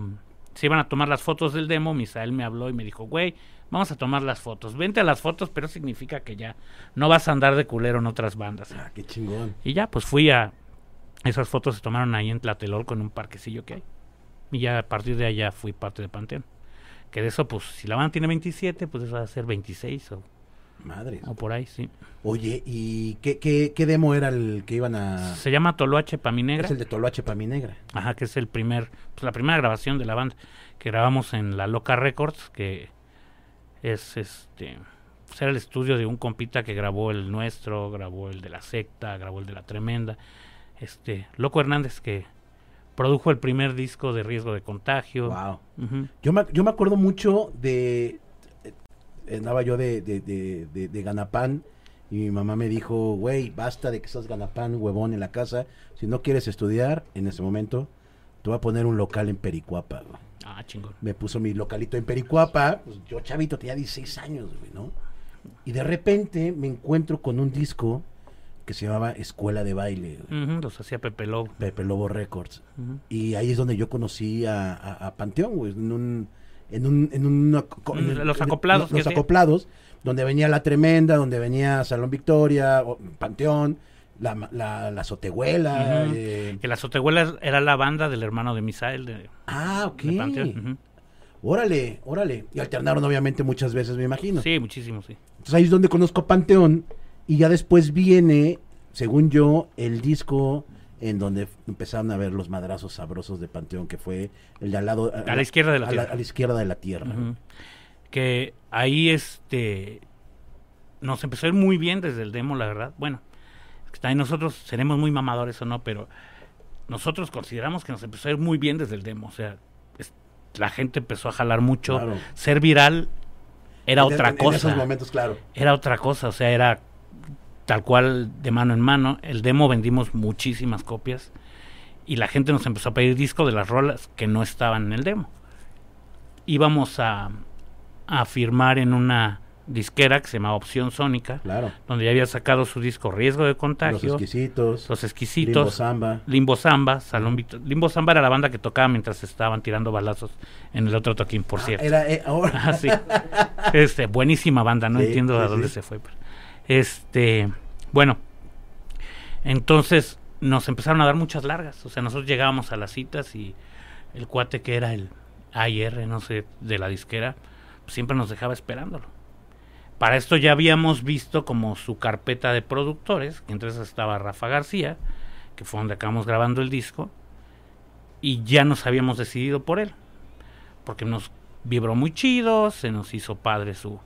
se iban a tomar las fotos del demo, Misael me habló y me dijo, güey, vamos a tomar las fotos. Vente a las fotos, pero significa que ya no vas a andar de culero en otras bandas. Ah, qué chingón. Y ya, pues fui a... Esas fotos se tomaron ahí en Tlatelolco, en un parquecillo que hay. Y ya a partir de allá fui parte de Panteón. Que de eso, pues, si la banda tiene 27, pues eso va a ser 26 o, Madre. o por ahí, sí. Oye, ¿y qué, qué, qué demo era el que iban a...? Se llama Toloache Paminegra. Es el de Toloache para mi negra. Ajá, que es el primer, pues la primera grabación de la banda que grabamos en la Loca Records, que es este, pues era el estudio de un compita que grabó el nuestro, grabó el de la secta, grabó el de la tremenda, este, Loco Hernández que produjo el primer disco de riesgo de contagio. Wow. Yo me, yo me acuerdo mucho de... eh, Andaba yo de, de, de, de- de Ganapán y mi mamá me dijo, güey, basta de que seas Ganapán, huevón, en la casa. Si no quieres estudiar, en ese momento, te voy a poner un local en Pericuapa. güey". Ah, chingón. me puso mi localito en Pericuapa, pues yo chavito tenía 16 años, güey, ¿no? Y de repente me encuentro con un disco que se llamaba Escuela de Baile, Ujú, los hacía Pepe Lobo. Pepe Lobo Records. Y ahí es donde yo conocí a, a- a Panteón, güey, en un... En un, en una Mm, en los en- acoplados, Los, que sí. acoplados, donde venía La Tremenda, donde venía Salón Victoria, o- Panteón, la, la, la Sotehuela. Eh, Que la Sotehuela era la banda del hermano de Misael de, Ah, ok. de. Órale, órale. Y alternaron obviamente muchas veces, me imagino. Sí, muchísimo, sí. Entonces ahí es donde conozco a Panteón y ya después viene, según yo, el disco en donde empezaron a ver los madrazos sabrosos de Panteón, que fue el de al lado... A la izquierda de la a tierra. a la izquierda de la tierra. Que ahí este nos empezó a ir muy bien desde el demo, la verdad. Bueno, también nosotros seremos muy mamadores o no, pero nosotros consideramos que nos empezó a ir muy bien desde el demo. O sea, es- la gente empezó a jalar mucho. Claro. Ser viral era En- otra en- En cosa. esos momentos, claro. Era otra cosa, o sea, era tal cual de mano en mano. El demo vendimos muchísimas copias y la gente nos empezó a pedir disco de las rolas que no estaban en el demo. Íbamos a, a firmar en una disquera que se llamaba Opción Sónica, Claro. donde ya había sacado su disco Riesgo de Los Contagio, exquisitos. Los Limbo Exquisitos, Samba. Limbo Samba, Salón Limbo Samba era la banda que tocaba mientras estaban tirando balazos en el otro toquín, por cierto. Era, eh, ahora- Ah, sí. Este, buenísima banda, no Sí, entiendo sí, a dónde se fue. pero- Este, bueno, entonces nos empezaron a dar muchas largas. O sea, nosotros llegábamos a las citas y el cuate que era el AIR, no sé, de la disquera, siempre nos dejaba esperándolo. Para esto ya habíamos visto como su carpeta de productores, que esas estaba Rafa García, que fue donde acabamos grabando el disco, y ya nos habíamos decidido por él, porque nos vibró muy chido, se nos hizo padre su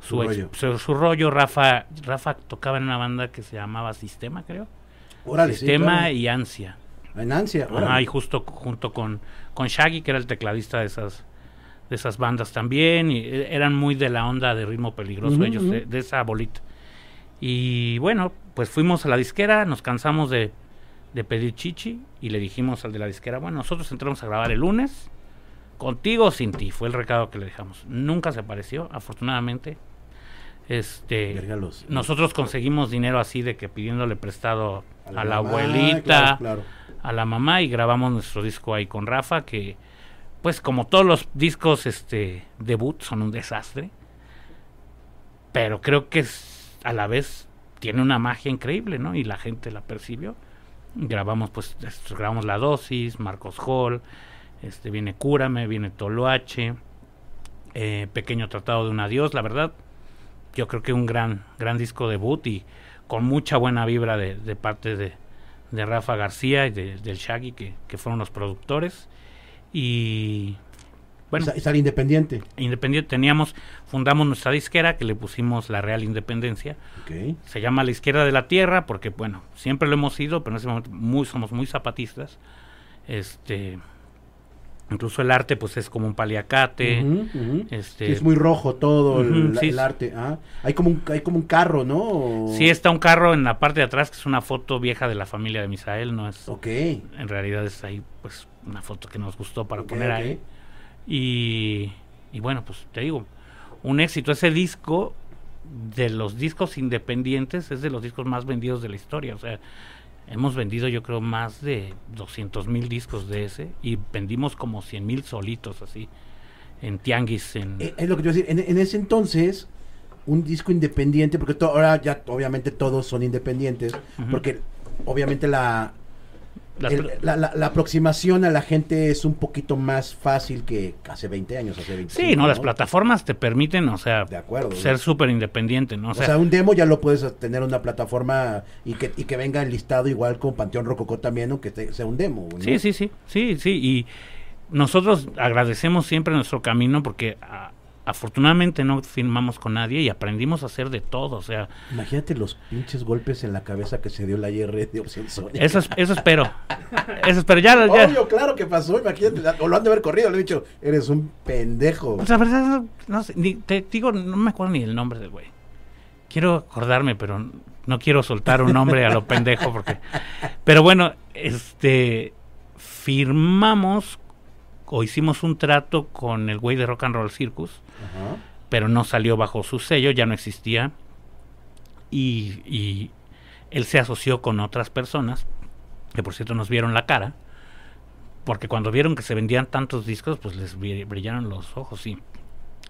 su, Su ex- rollo. su- su rollo. Rafa, Rafa tocaba en una banda que se llamaba Sistema, creo. Órale, sí, Sistema claro. y Ansia. En ansia. Ajá, y justo junto con, con Shaggy, que era el tecladista de esas de esas bandas también, y e- eran muy de la onda de ritmo peligroso ellos, de, de esa bolita. Y bueno, pues fuimos a la disquera, nos cansamos de, de pedir chichi y le dijimos al de la disquera, bueno, nosotros entramos a grabar el lunes, contigo o sin ti, fue el recado que le dejamos. Nunca se apareció, afortunadamente. Este, nosotros conseguimos dinero así de que pidiéndole prestado a la, mamá, abuelita, claro, claro. a la mamá y grabamos nuestro disco ahí con Rafa que pues como todos los discos este debut son un desastre pero creo que es, a la vez tiene una magia increíble no y la gente la percibió. Grabamos pues grabamos la dosis Marcos Hall este viene Cúrame viene Toloache eh, pequeño tratado de un adiós. La verdad yo creo que un gran gran disco debut y con mucha buena vibra de, parte de, de Rafa García y de- del Shaggy que fueron los productores y bueno era independiente. independiente teníamos fundamos nuestra disquera que le pusimos la Real Independencia Ok. se llama la izquierda de la tierra porque bueno siempre lo hemos sido pero en ese momento muy somos muy zapatistas este Incluso el arte, pues es como un paliacate. Este- Sí, es muy rojo todo el, Ujú, sí. el arte. ah. Hay como un hay como un carro, ¿no? O- Sí, está un carro en la parte de atrás, que es una foto vieja de la familia de Misael, no es... Ok. En realidad es ahí, pues, una foto que nos gustó para poner ahí. Y, y bueno, pues te digo, un éxito. Ese disco, de los discos independientes, es de los discos más vendidos de la historia. O sea, hemos vendido yo creo más de 200 mil discos de ese y vendimos como 100 mil solitos así, en tianguis, en... Eh, Es lo que a decir. En, en ese entonces, un disco independiente, porque to- ahora ya obviamente todos son independientes, porque obviamente la, el- la, la- la aproximación a la gente es un poquito más fácil que hace 20 años, hace 25. sí, no, las plataformas te permiten, o sea, De acuerdo. ser súper independiente, ¿no? O sea, un demo ya lo puedes tener en una plataforma y que, y que venga enlistado igual con Panteón Rococó también, aunque te- sea un demo. ¿no? Sí, sí, sí, sí, sí. Y nosotros agradecemos siempre nuestro camino porque a- afortunadamente no firmamos con nadie y aprendimos a hacer de todo. O sea, Imagínate los pinches golpes en la cabeza que se dio la IR de Opción Sónica. eso, es- eso espero. Eso espero. Ya, ya- Obvio, claro que pasó, imagínate, o lo han de haber corrido, le he dicho, eres un pendejo. Pues la verdad, no, no sé, ni- te digo, no me acuerdo ni el nombre del güey. Quiero acordarme, pero no quiero soltar un nombre a lo pendejo porque... Pero bueno, este... Firmamos o hicimos un trato con el güey de Rock and Roll Circus, pero no salió bajo su sello, ya no existía. Y, y él se asoció con otras personas, que por cierto nos vieron la cara, porque cuando vieron que se vendían tantos discos, pues les bri- brillaron los ojos y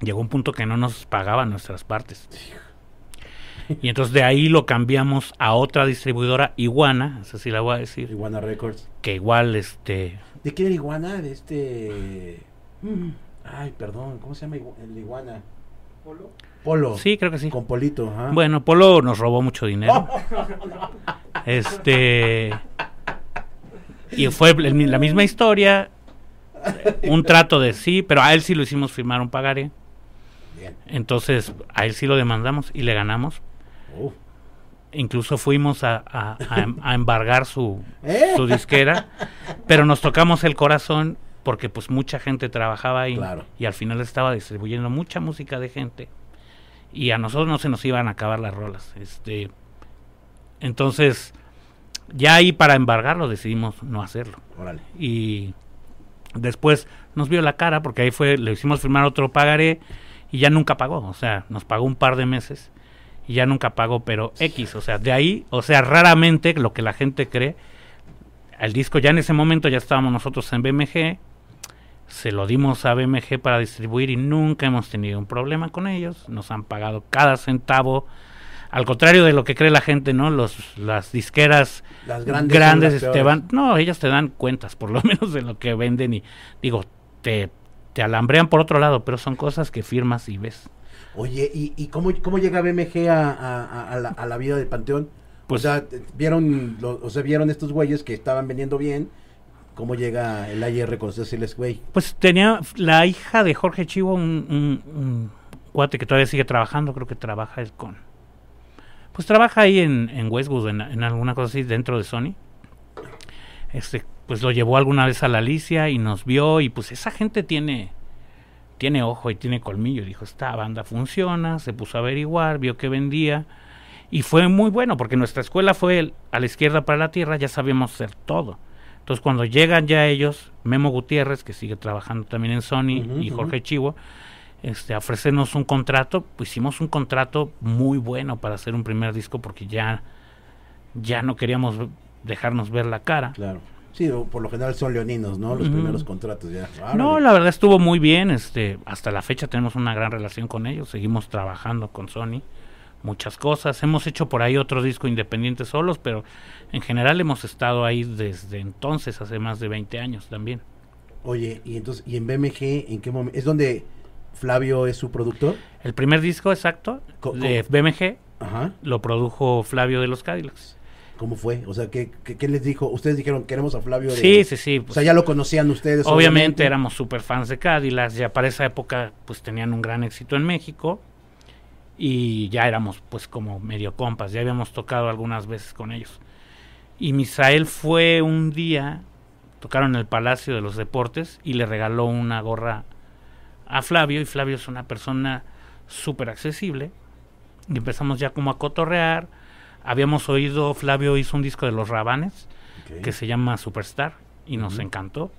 llegó un punto que no nos pagaban nuestras partes. Y entonces de ahí lo cambiamos a otra distribuidora, Iguana, esa sí la voy a decir, Iguana Records. que igual este ¿De quién era Iguana? De este... mm, Ay, perdón, ¿cómo se llama el Iguana? Polo. Polo. Sí, creo que sí. Con Polito, ajá. Bueno, Polo nos robó mucho dinero. Este. Y fue el- la misma historia. Un trato de sí, pero a él sí lo hicimos firmar un pagaré. Bien. Entonces, a él sí lo demandamos y le ganamos. Uf. Incluso fuimos a, a- a em- a embargar su, ¿Eh? su disquera. Pero nos tocamos el corazón porque pues mucha gente trabajaba ahí. Claro. Y al final estaba distribuyendo mucha música de gente. Y a nosotros no se nos iban a acabar las rolas. Este, entonces, ya ahí para embargarlo decidimos no hacerlo. Órale. Y después nos vio la cara porque ahí fue, le hicimos firmar otro pagaré y ya nunca pagó. O sea, nos pagó un par de meses y ya nunca pagó, pero X. O sea, de ahí, o sea, raramente lo que la gente cree. El disco ya en ese momento ya estábamos nosotros en BMG. Se lo dimos a BMG para distribuir y nunca hemos tenido un problema con ellos. Nos han pagado cada centavo. Al contrario de lo que cree la gente, ¿no? Los, las disqueras Las grandes. grandes, te peores. van, no, ellos te dan cuentas, por lo menos de lo que venden y digo, te, te alambrean por otro lado, pero son cosas que firmas y ves. Oye, ¿y, y cómo, cómo llega BMG a, a- a- la, a la vida del Panteón? Pues- o sea, vieron, lo- o sea, vieron estos güeyes que estaban vendiendo bien. ¿Cómo llega el AIR con decirles, güey? Pues tenía la hija de Jorge Chivo, un, un- un cuate que todavía sigue trabajando, creo que trabaja con... Pues trabaja ahí en, en Westwood, en, en alguna cosa así, dentro de Sony. Este, pues lo llevó alguna vez a la Alicia y nos vio y pues esa gente tiene tiene ojo y tiene colmillo. Dijo, esta banda funciona, se puso a averiguar, vio que vendía y fue muy bueno porque nuestra escuela fue el- a la izquierda para la tierra, ya sabíamos hacer todo. Entonces cuando llegan ya ellos, Memo Gutiérrez, que sigue trabajando también en Sony, y. Jorge Chivo, este, ofrecernos un contrato, pues hicimos un contrato muy bueno para hacer un primer disco porque ya, ya no queríamos dejarnos ver la cara. Claro. Sí, por lo general son leoninos, ¿no? Los primeros contratos ya. No, la verdad estuvo muy bien. Este, hasta la fecha tenemos una gran relación con ellos. Seguimos trabajando con Sony, muchas cosas. Hemos hecho por ahí otro disco independiente solos, pero en general hemos estado ahí desde entonces, hace más de 20 años también. Oye, y entonces, ¿y en BMG en qué momento? ¿Es donde Flavio es su productor? El primer disco exacto Co- de BMG Ajá. lo produjo Flavio de los Cadillacs. ¿Cómo fue? O sea, ¿qué, qué, qué les dijo? Ustedes dijeron, queremos a Flavio. de- Sí, sí, sí. O pues, sea, ya lo conocían ustedes. Obviamente éramos super fans de Cadillacs, ya para esa época pues tenían un gran éxito en México y ya éramos pues como medio compas, ya habíamos tocado algunas veces con ellos. Y Misael fue un día tocaron en el Palacio de los Deportes y le regaló una gorra a Flavio y Flavio es una persona súper accesible y empezamos ya como a cotorrear. Habíamos oído, Flavio hizo un disco de los Rabanes que se llama Superstar y nos encantó.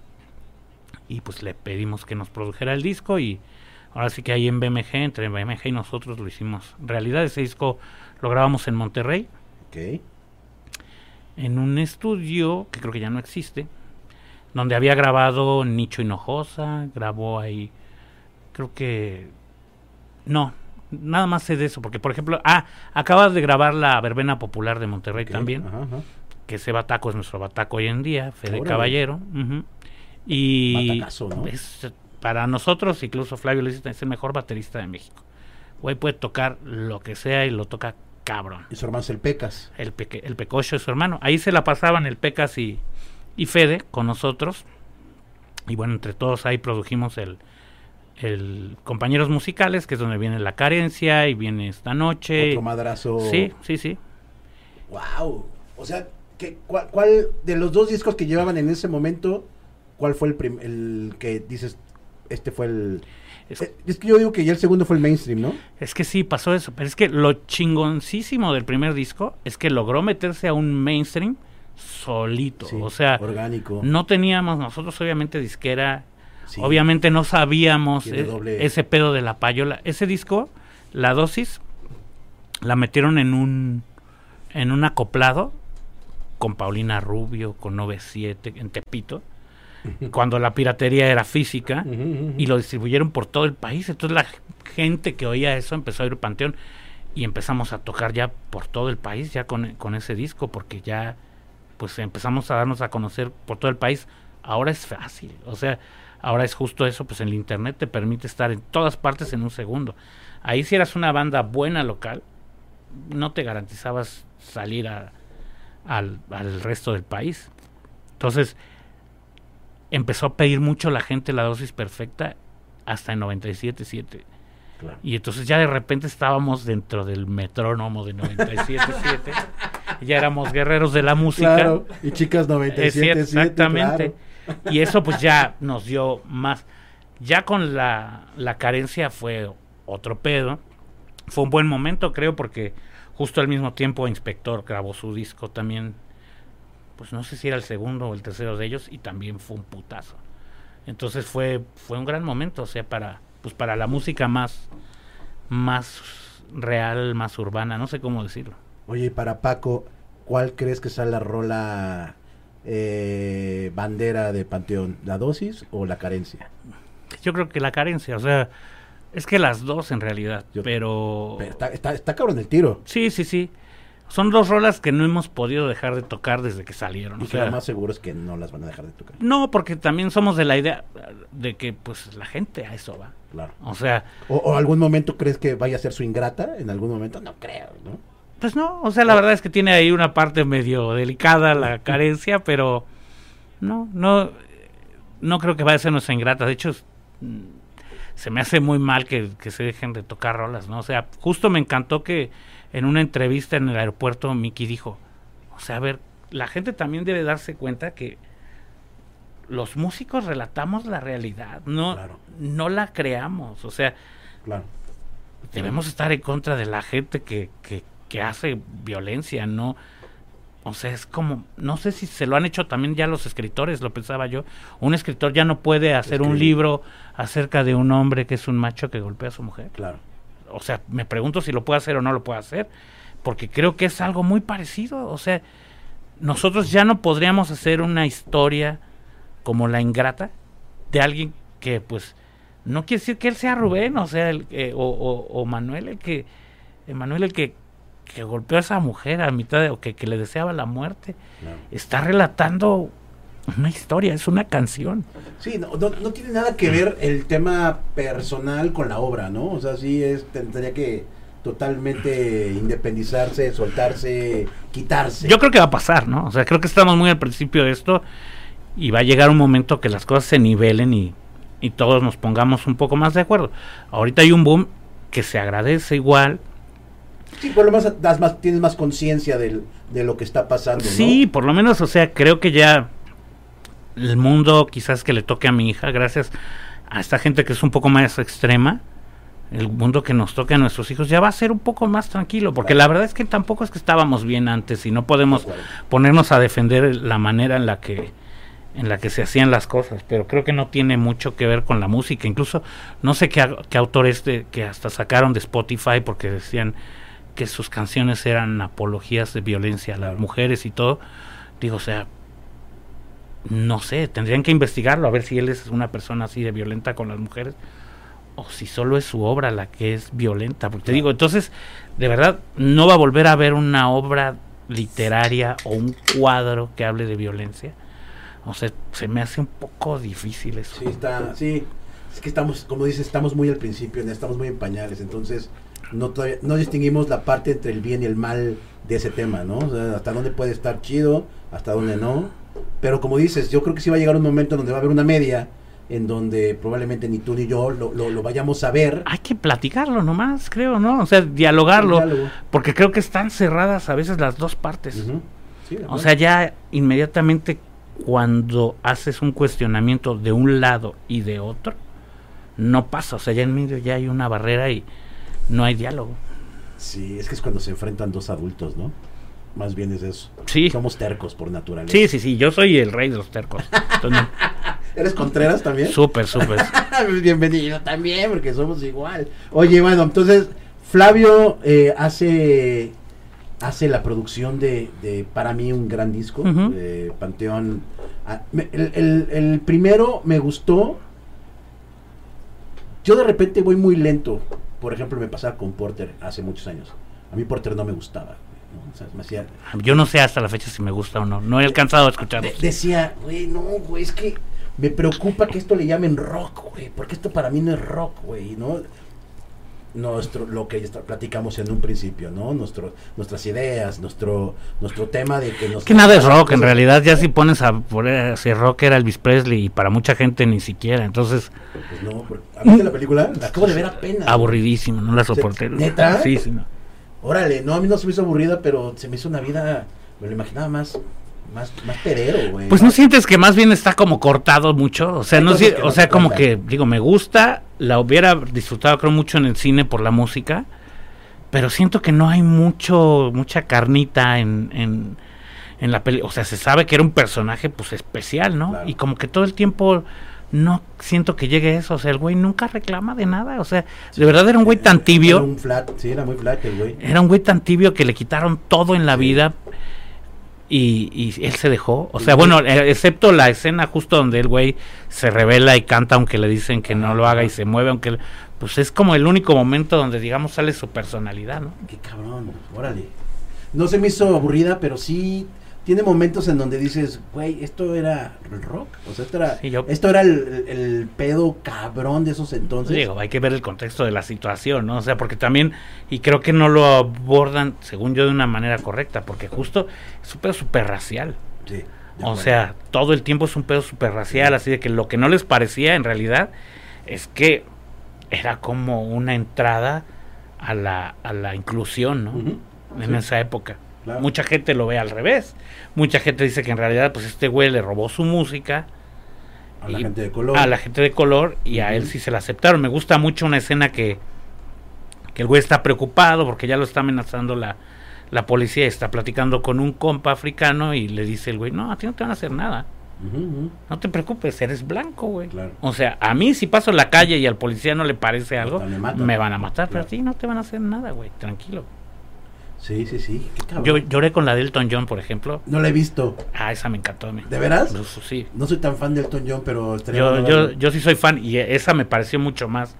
Y pues le pedimos que nos produjera el disco y ahora sí que ahí en BMG, entre BMG y nosotros lo hicimos realidad. Ese disco lo grabamos en Monterrey, en un estudio que creo que ya no existe, donde había grabado Nicho Hinojosa, grabó ahí, creo que... No, nada más sé de eso, porque por ejemplo, ah, acabas de grabar la Verbena Popular de Monterrey también. Ajá, ajá. que ese bataco es nuestro bataco hoy en día, Fede Órale. Caballero. Y Batacazo, ¿no? es, para nosotros, incluso Flavio dice, es el mejor baterista de México. Güey puede tocar lo que sea y lo toca cabrón. Y su hermano es el Pecas. El, peque- el Pecocho es su hermano. Ahí se la pasaban el Pecas y, y Fede con nosotros. Y bueno, entre todos ahí produjimos el, el Compañeros Musicales, que es donde viene La Carencia y viene Esta Noche. Otro madrazo. Sí, sí, sí. Wow. O sea, ¿qué, cuál, cuál de los dos discos que llevaban en ese momento, cuál fue el, prim- el que dices, este fue el... Es- Eh, Es que yo digo que ya el segundo fue el mainstream, ¿no? Es que sí, pasó eso. Pero es que lo chingoncísimo del primer disco es que logró meterse a un mainstream solito. Sí, o sea, orgánico. no teníamos nosotros, obviamente, disquera. Sí. Obviamente no sabíamos doble- ese pedo de la payola. Ese disco, la dosis, la metieron en un, en un acoplado con Paulina Rubio, con 97 en Tepito, cuando la piratería era física y lo distribuyeron por todo el país. Entonces la gente que oía eso empezó a ir Panteón y empezamos a tocar ya por todo el país, ya con, con ese disco, porque ya pues empezamos a darnos a conocer por todo el país. Ahora es fácil, o sea, ahora es justo eso, pues el internet te permite estar en todas partes en un segundo. Ahí si eras una banda buena local, no te garantizabas salir a- al, al resto del país. Entonces, empezó a pedir mucho la gente la dosis perfecta hasta en 97.7. Claro. Y entonces ya de repente estábamos dentro del metrónomo de 97.7. ya éramos guerreros de la música. Claro, y chicas Es 97, cierto, exactamente. claro. Y eso pues ya nos dio más. Ya con la, la carencia fue otro pedo. Fue un buen momento, creo, porque justo al mismo tiempo Inspector grabó su disco también. Pues no sé si era el segundo o el tercero de ellos y también fue un putazo. Entonces fue fue un gran momento, o sea, para pues para la música más más real, más urbana, no sé cómo decirlo. Oye, y para Paco, ¿cuál crees que sea la rola eh, bandera de Panteón? ¿La dosis o la carencia? Yo creo que la carencia, o sea, es que las dos en realidad, Yo- pero... Pero está, está, está cabrón el tiro. Sí, sí, sí. Son dos rolas que no hemos podido dejar de tocar desde que salieron. Y o sea, lo más seguro es que no las van a dejar de tocar. no, porque también somos de la idea de que pues la gente a eso va. Claro. O sea, O, o algún momento crees que vaya a ser su ingrata? En algún momento, no creo, ¿no? Pues no, o sea, la verdad es que tiene ahí una parte medio delicada la carencia, pero no, no, no creo que vaya a ser nuestra ingrata. De hecho, se me hace muy mal que, que se dejen de tocar rolas, ¿no? O sea, justo me encantó que en una entrevista en el aeropuerto Miki dijo, o sea, a ver, la gente también debe darse cuenta que los músicos relatamos la realidad, no, Claro. no la creamos, o sea, Claro. debemos estar en contra de la gente que, que, que hace violencia, ¿no? O sea, es como, no sé si se lo han hecho también ya los escritores, lo pensaba yo. Un escritor ya no puede hacer un libro acerca de un hombre que es un macho que golpea a su mujer. Claro. O sea, me pregunto si lo puede hacer o no lo puede hacer, porque creo que es algo muy parecido. O sea, nosotros ya no podríamos hacer una historia como la ingrata de alguien que, pues, no quiere decir que él sea Rubén, o sea, el, eh, o, o- o Manuel el que, Manuel el que, que golpeó a esa mujer a mitad de, o que, que le deseaba la muerte. Está relatando una historia, es una canción. Sí, no, no, no tiene nada que ver el tema personal con la obra, ¿no? O sea, sí es, tendría que totalmente independizarse, soltarse, quitarse. Yo creo que va a pasar, ¿no? O sea, creo que estamos muy al principio de esto y va a llegar un momento que las cosas se nivelen y, y todos nos pongamos un poco más de acuerdo. Ahorita hay un boom que se agradece igual. Sí, por lo menos das más, tienes más conciencia de lo que está pasando, ¿no? Sí, por lo menos, o sea, creo que ya el mundo quizás que le toque a mi hija, gracias a esta gente que es un poco más extrema, el mundo que nos toque a nuestros hijos ya va a ser un poco más tranquilo, porque la verdad es que tampoco es que estábamos bien antes y no podemos ponernos a defender la manera en la que en la que se hacían las cosas, pero creo que no tiene mucho que ver con la música, incluso no sé qué, qué autores de, que hasta sacaron de Spotify porque decían que sus canciones eran apologías de violencia a las mujeres y todo, digo, o sea, no sé, tendrían que investigarlo a ver si él es una persona así de violenta con las mujeres o si solo es su obra la que es violenta. Porque te digo, entonces, de verdad, no va a volver a ver una obra literaria o un cuadro que hable de violencia. O sea, se me hace un poco difícil eso. Sí, está, sí. Es que estamos, como dices, estamos muy al principio, estamos muy en pañales, entonces no todavía, no distinguimos la parte entre el bien y el mal de ese tema, ¿no? O sea, hasta dónde puede estar chido, hasta dónde no. Pero como dices, yo creo que sí va a llegar un momento donde va a haber una media en donde probablemente ni tú ni yo lo, lo, vayamos a ver. Hay que platicarlo nomás, creo, ¿no? O sea, dialogarlo, porque creo que están cerradas a veces las dos partes. o sea, ya inmediatamente cuando haces un cuestionamiento de un lado y de otro, no pasa, o sea, ya en medio ya hay una barrera y no hay diálogo. Sí, es que es cuando se enfrentan dos adultos, ¿no? Más bien es eso. Sí. Somos tercos por naturaleza. Sí, sí, sí, yo soy el rey de los tercos. ¿Eres Contreras también? Súper, súper. Bienvenido también, porque somos igual. Oye, bueno, entonces Flavio eh, hace hace la producción de, de, para mí un gran disco, de Panteón. Ah, el, el, primero me gustó. Yo de repente voy muy lento. Por ejemplo, me pasaba con Porter hace muchos años. A mí Porter no me gustaba. Yo no sé hasta la fecha si me gusta o no. No he alcanzado a escucharlo. decía, güey, no, güey, es que me preocupa que esto le llamen rock, güey, porque esto para mí no es rock, güey, ¿no? Nuestro, lo que platicamos en un principio, ¿no? Nuestro, nuestras ideas, nuestro, nuestro tema de que nos... Que nada es rock, en realidad ya si pones a poner si rock era Elvis Presley y para mucha gente ni siquiera, entonces... Pues no, ¿viste la película? La acabo de ver apenas. Aburridísimo, no la soporté. ¿Neta? Sí, sí, no. Órale, no, a mí no se me hizo aburrida, pero se me hizo una vida, me lo imaginaba más más, más pedero, güey. Pues no sientes que más bien está como cortado mucho, o sea, no, o sea, como que digo, me gusta, la hubiera disfrutado creo mucho en el cine por la música, pero siento que no hay mucho mucha carnita en, en, en la peli, o sea, se sabe que era un personaje pues especial, ¿no? Y como que todo el tiempo no siento que llegue eso, o sea, el güey nunca reclama de nada, o sea, de verdad era un güey tan tibio. Era un flat, sí, era muy flat el güey. Era un güey tan tibio que le quitaron todo en la vida y, él se dejó. O sea, bueno, eh, excepto la escena justo donde el güey se revela y canta aunque le dicen que no lo haga y se mueve aunque... Pues es como el único momento donde, digamos, sale su personalidad, ¿no? Qué cabrón, órale. No se me hizo aburrida, pero sí tiene momentos en donde dices, güey, esto era el rock. O sea, esto era, esto era el, pedo cabrón de esos entonces. Digo, hay que ver el contexto de la situación, ¿no? O sea, porque también, y creo que no lo abordan, según yo, de una manera correcta, porque justo es un pedo súper racial. Sí. O sea, todo el tiempo es un pedo súper racial, así de que lo que no les parecía en realidad es que era como una entrada a la, a la inclusión, ¿no? En esa época. Mucha gente lo ve al revés. Mucha gente dice que en realidad pues este güey le robó su música a la gente de color. A la gente de color y a él sí se la aceptaron. Me gusta mucho una escena que, que el güey está preocupado porque ya lo está amenazando la, la policía. Está platicando con un compa africano y le dice el güey, no, a ti no te van a hacer nada. No te preocupes, eres blanco, güey. O sea, a mí si paso en la calle y al policía no le parece algo, me, van a matar, pero a ti no te van a hacer nada, güey, tranquilo. Sí, sí, sí. Yo lloré con la de Elton John, por ejemplo. No la he visto. Ah, esa me encantó a mí. ¿De veras? sí. No soy tan fan de Elton John, pero yo, yo, yo, sí soy fan y esa me pareció mucho más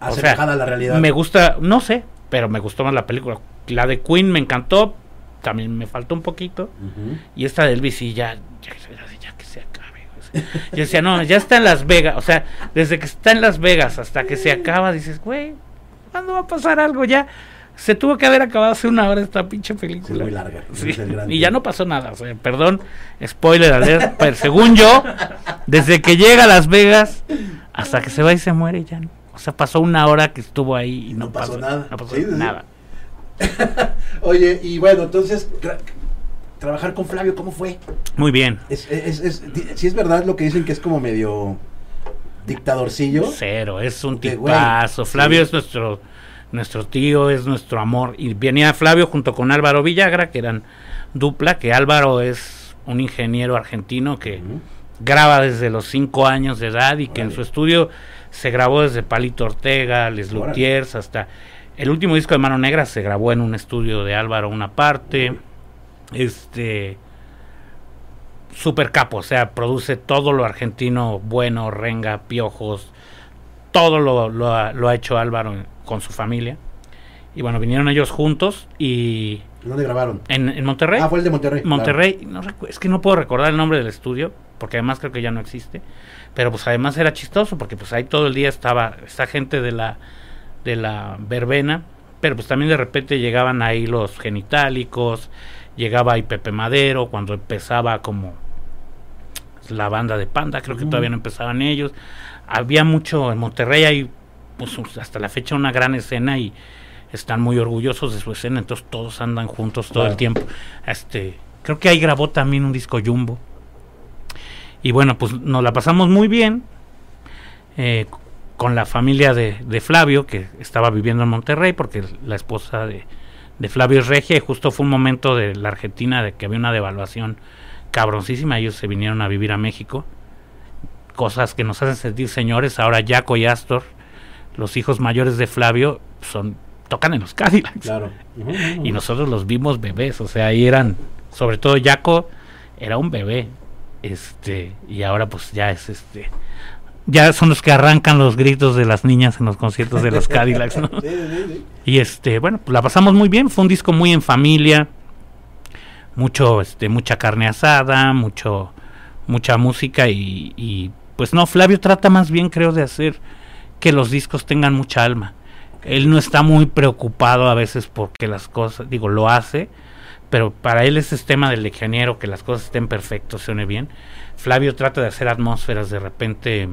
acercada a la realidad. Me gusta, no sé, pero me gustó más la película. La de Queen me encantó, también me faltó un poquito. Y esta de Elvis sí, ya, ya, ya que se acabe. Yo decía, no, ya está en Las Vegas. O sea, desde que está en Las Vegas hasta que se acaba, dices, güey, ¿cuándo va a pasar algo ya? Se tuvo que haber acabado hace una hora esta pinche película. muy larga. y ya no pasó nada. O sea, perdón, spoiler alert, pero según yo, desde que llega a Las Vegas hasta que se va y se muere ya no. O sea, pasó una hora que estuvo ahí y no, pasó, nada. No pasó nada. Oye, y bueno, entonces trabajar con Flavio, ¿cómo fue? Muy bien. Es, es, es, si es verdad lo que dicen que es como medio dictadorcillo. Cero, es un tipazo. Flavio sí. es nuestro nuestro tío, es nuestro amor. Y venía Flavio junto con Álvaro Villagra, que eran dupla, que Álvaro es un ingeniero argentino que graba desde los cinco años de edad y que en su estudio se grabó desde Palito Ortega, Les. Luthiers, hasta el último disco de Mano Negra se grabó en un estudio de Álvaro una parte. Este super capo, o sea, produce todo lo argentino bueno, renga, piojos, todo lo, lo ha, lo ha hecho Álvaro con su familia. Y bueno, vinieron ellos juntos y ¿Dónde grabaron? en, en Monterrey. Ah, fue el de Monterrey. Monterrey, no es que no puedo recordar el nombre del estudio, porque además creo que ya no existe. Pero pues además era chistoso, porque pues ahí todo el día estaba esta gente de la, de la verbena, pero pues también de repente llegaban ahí los genitálicos, llegaba ahí Pepe Madero, cuando empezaba como la banda de Panda, creo que todavía no empezaban ellos. Había mucho, en Monterrey hay pues hasta la fecha una gran escena y están muy orgullosos de su escena, entonces todos andan juntos todo el tiempo. Este, creo que ahí grabó también un disco Jumbo. Y bueno, pues nos la pasamos muy bien eh, con la familia de, de Flavio, que estaba viviendo en Monterrey, porque la esposa de, de Flavio es regia, y justo fue un momento de la Argentina de que había una devaluación cabroncísima, ellos se vinieron a vivir a México. Cosas que nos hacen sentir señores, ahora Jaco y Astor, los hijos mayores de Flavio, son tocan en los Cadillacs Claro. Y nosotros los vimos bebés, o sea, ahí eran, sobre todo Jaco era un bebé, este, y ahora pues ya es este, ya son los que arrancan los gritos de las niñas en los conciertos de los Cadillacs, ¿no? Sí, sí, sí. Y este, bueno, pues la pasamos muy bien, fue un disco muy en familia, mucho, este, mucha carne asada, mucho, mucha música y, y, pues no, Flavio trata más bien creo de hacer que los discos tengan mucha alma. Él no está muy preocupado a veces porque las cosas, digo, lo hace, pero para él ese tema del ingeniero, que las cosas estén perfectas, suene bien. Flavio trata de hacer atmósferas, de repente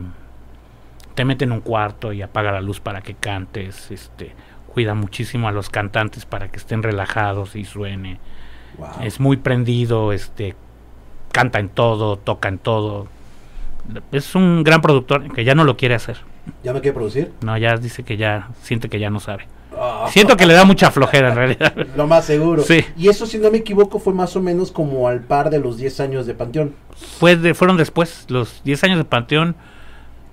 te mete en un cuarto y apaga la luz para que cantes, este, cuida muchísimo a los cantantes para que estén relajados y suene. Wow. Es muy prendido, este, canta en todo, toca en todo. Es un gran productor que ya no lo quiere hacer. ¿Ya no quiere producir? No, ya dice que ya siente que ya no sabe. Ah. Siento que le da mucha flojera en realidad. Lo más seguro. Sí. Y eso, si no me equivoco, fue más o menos como al par de los 10 años de Panteón. Fue de- fueron después, los 10 años de Panteón.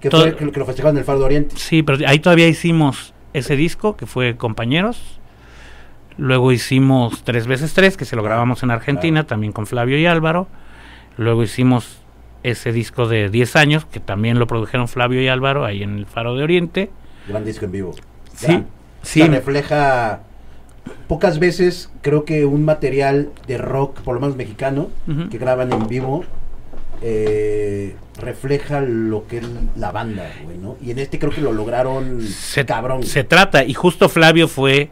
Que, fue, que, que lo festejaron en el Faro de Oriente. Sí, pero ahí todavía hicimos ese disco que fue Compañeros. Luego hicimos Tres veces Tres, que se lo grabamos en Argentina, Claro. también con Flavio y Álvaro. Luego hicimos ese disco de 10 años, que también lo produjeron Flavio y Álvaro, ahí en el Faro de Oriente. Gran disco en vivo. Sí, Gran. sí. O sea, refleja pocas veces, creo que un material de rock, por lo menos mexicano, que graban en vivo, eh, refleja lo que es la banda, güey, ¿no? Y en este creo que lo lograron se, cabrón. se trata, y justo Flavio fue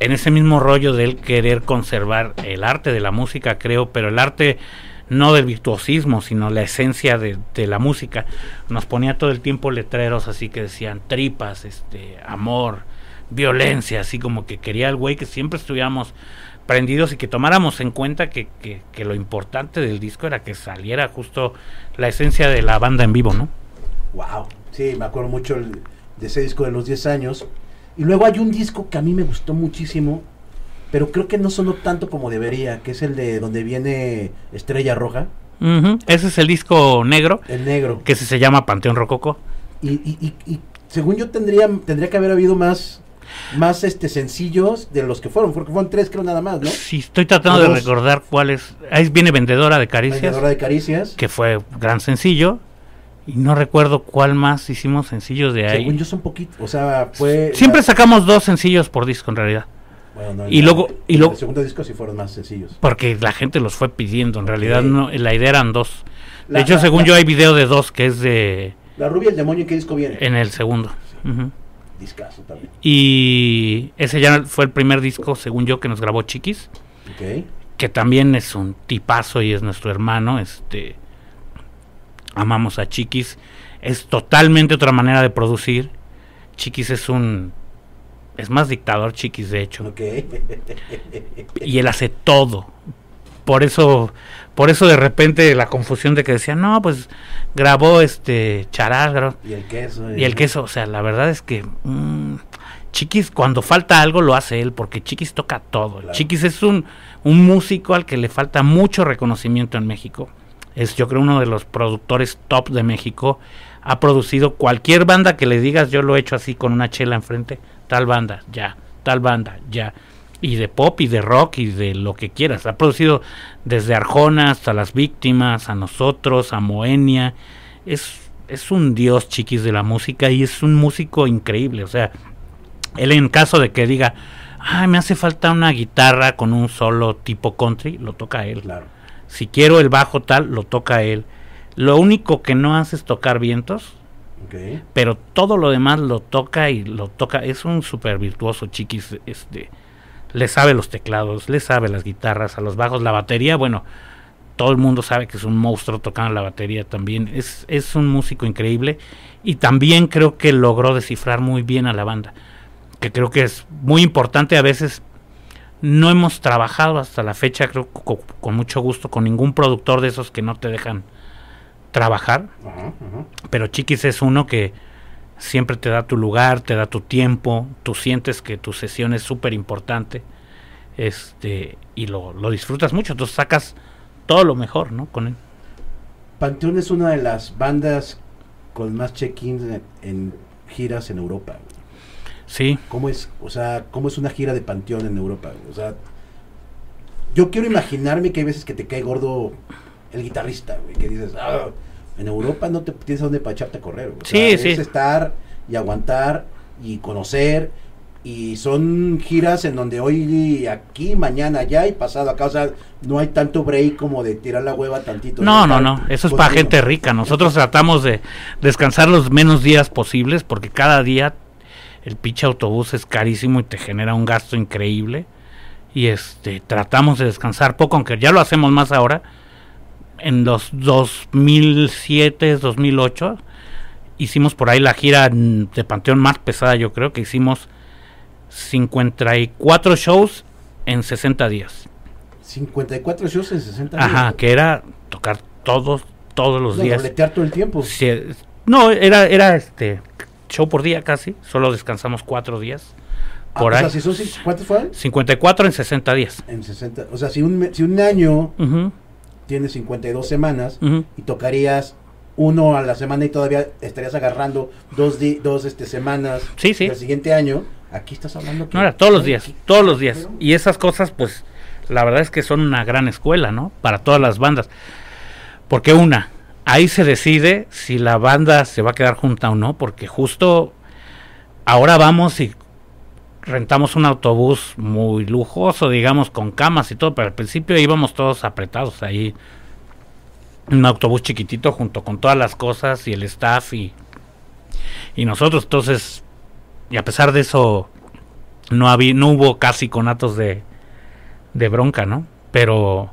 en ese mismo rollo de él querer conservar el arte de la música, creo, pero el arte no del virtuosismo, sino la esencia de, la música. Nos ponía todo el tiempo letreros así que decían tripas, este, amor, violencia, así como que quería el güey que siempre estuviéramos prendidos y que tomáramos en cuenta que, que, que lo importante del disco era que saliera justo la esencia de la banda en vivo, ¿no? Wow. Sí, me acuerdo mucho el- de ese disco de los 10 años. Y luego hay un disco que a mí me gustó muchísimo, pero creo que no sonó tanto como debería, que es el de donde viene Estrella Roja, Ese es el disco negro, el negro. que se llama Panteón Rococo. Y, y, y, y según yo tendría, tendría que haber habido más, más este sencillos de los que fueron, porque fueron tres creo nada más, ¿no? Sí, estoy tratando de recordar cuál es. Ahí viene Vendedora de Caricias, Vendedora de caricias. que fue gran sencillo. Y no recuerdo cuál más hicimos sencillos de ahí. Según yo son poquitos, o sea, fue... Siempre la- sacamos dos sencillos por disco en realidad. Bueno, no, y luego- y luego- El segundo disco sí fueron más sencillos. Porque la gente los fue pidiendo. En realidad no, la idea eran dos. De La- hecho, la- según la- yo hay video de dos que es de La rubia y el demonio, ¿en qué disco viene? en el segundo. Ujú. Discazo también. Y ese ya fue el primer disco, según yo, que nos grabó Chiquis. Ok. que también es un tipazo y es nuestro hermano, este amamos a Chiquis, es totalmente otra manera de producir. Chiquis es un es más dictador Chiquis de hecho y él hace todo. por eso, por eso de repente la confusión de que decían, no, pues grabó este Charal, Y el queso. y el queso, o sea, la verdad es que mm, Chiquis cuando falta algo lo hace él, porque Chiquis toca todo. Claro. Chiquis es un, un músico al que le falta mucho reconocimiento en México. Es yo creo uno de los productores top de México. Ha producido cualquier banda que le digas, yo lo he hecho así con una chela enfrente, tal banda, ya, tal banda, ya. Y de pop y de rock y de lo que quieras. Ha producido desde Arjona hasta Las Víctimas, a nosotros, a Moenia. Es, es un dios chiquis de la música y es un músico increíble. O sea, él en caso de que diga, ay, me hace falta una guitarra con un solo tipo country, lo toca él. Claro. Si quiero el bajo tal, lo toca él. Lo único que no hace es tocar vientos, Pero todo lo demás lo toca y lo toca. Es un súper virtuoso, chiquis. Este, le sabe los teclados, le sabe las guitarras, a los bajos, la batería. Bueno, todo el mundo sabe que es un monstruo tocando la batería también. Es, es un músico increíble y también creo que logró descifrar muy bien a la banda. Que creo que es muy importante a veces. No hemos trabajado hasta la fecha, creo, co- con mucho gusto, con ningún productor de esos que no te dejan trabajar pero Chiquis es uno que siempre te da tu lugar, te da tu tiempo, tú sientes que tu sesión es súper importante, este, y lo, lo disfrutas mucho, entonces sacas todo lo mejor, ¿no? Con él. Panteón es una de las bandas con más check-ins en, en giras en Europa. Sí, ¿Cómo es, o sea, cómo es una gira de Panteón en Europa? O sea, yo quiero imaginarme que hay veces que te cae gordo el guitarrista, güey, que dices, "Ah, en Europa no te tienes a dónde para echarte a correr. güey". O Sí, sea, sí. Es estar y aguantar y conocer. Y son giras en donde hoy aquí, mañana allá y pasado acá. O sea, no hay tanto break como de tirar la hueva tantito. no, no, Estar no, eso es para gente rica, nosotros tratamos de descansar los menos días posibles porque cada día el pinche autobús es carísimo y te genera un gasto increíble. Y este tratamos de descansar poco, aunque ya lo hacemos más ahora. En los 2007, 2008 hicimos por ahí la gira de Panteón más pesada, yo creo que hicimos 54 shows en 60 días. 54 shows en 60 días. Ajá, que era tocar todos todos los No, días. todo el tiempo. Sí, no, era, era este show por día casi, solo descansamos cuatro días. Ah, Por o ahí. sea, si son, ¿cuántos fueron? 54 en 60 días. En 60. O sea, si un, si un año Ujú, tiene 52 semanas ujú. y tocarías uno a la semana y todavía estarías agarrando dos, di- dos este, semanas Sí, sí. del siguiente año, aquí estás hablando que... No, era todos los días, ¿Qué- todos los días. Y esas cosas, pues, la verdad es que son una gran escuela, ¿no? Para todas las bandas. Porque una, ahí se decide si la banda se va a quedar junta o no, porque justo ahora vamos y rentamos un autobús muy lujoso, digamos, con camas y todo, pero al principio íbamos todos apretados ahí. Un autobús chiquitito junto con todas las cosas y el staff y, y nosotros, entonces, y a pesar de eso, no había, no hubo casi conatos de, de bronca, ¿no? Pero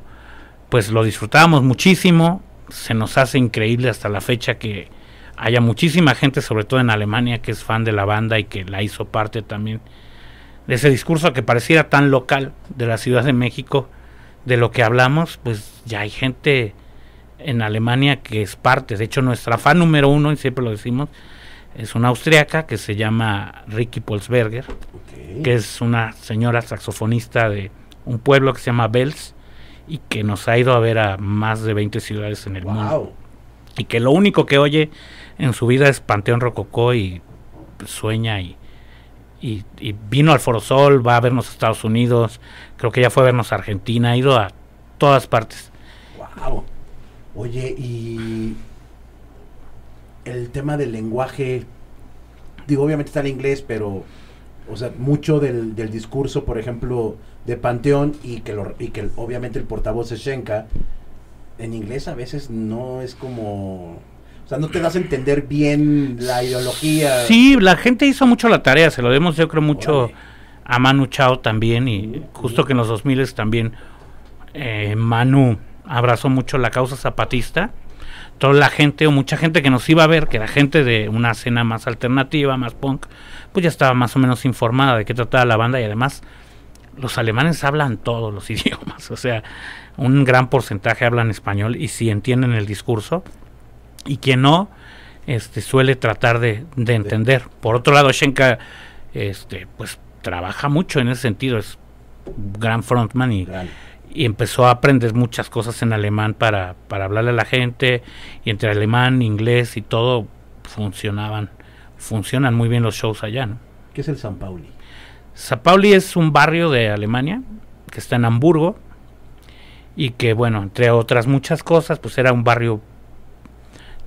pues lo disfrutábamos muchísimo, se nos hace increíble hasta la fecha que haya muchísima gente, sobre todo en Alemania, que es fan de la banda y que la hizo parte también de ese discurso que pareciera tan local de la Ciudad de México, de lo que hablamos, pues ya hay gente en Alemania que es parte. De hecho, nuestra fan número uno, y siempre lo decimos, es una austriaca que se llama Ricky Polsberger, que es una señora saxofonista de un pueblo que se llama Bells y que nos ha ido a ver a más de 20 ciudades en el mundo. Wow. Y que lo único que oye en su vida es Panteón Rococó y sueña y, y, y vino al Foro Sol, va a vernos a Estados Unidos, creo que ya fue a vernos a Argentina, ha ido a todas partes. Wow. Oye, y el tema del lenguaje, digo, obviamente está en inglés, pero, o sea, mucho del, del discurso, por ejemplo, de Panteón y que, lo, y que obviamente el portavoz es Shenka, en inglés a veces no es como, o sea, no te das a entender bien la ideología. Sí, la gente hizo mucho la tarea, se lo demos yo creo mucho a Manu Chao también y justo que en los 2000 también eh, Manu abrazó mucho la causa zapatista. Toda la gente o mucha gente que nos iba a ver, que era gente de una escena más alternativa, más punk, pues ya estaba más o menos informada de qué trataba la banda y además los alemanes hablan todos los idiomas, o sea, un gran porcentaje hablan español y si entienden el discurso, y quien no, este, suele tratar de, de entender. Por otro lado, Shenka, este, pues trabaja mucho en ese sentido, es gran frontman y, Gran. y empezó a aprender muchas cosas en alemán para, para hablarle a la gente, y entre alemán, inglés y todo funcionaban, funcionan muy bien los shows allá, ¿no? ¿Qué es el San Pauli? San Pauli es un barrio de Alemania que está en Hamburgo y que, bueno, entre otras muchas cosas, pues era un barrio,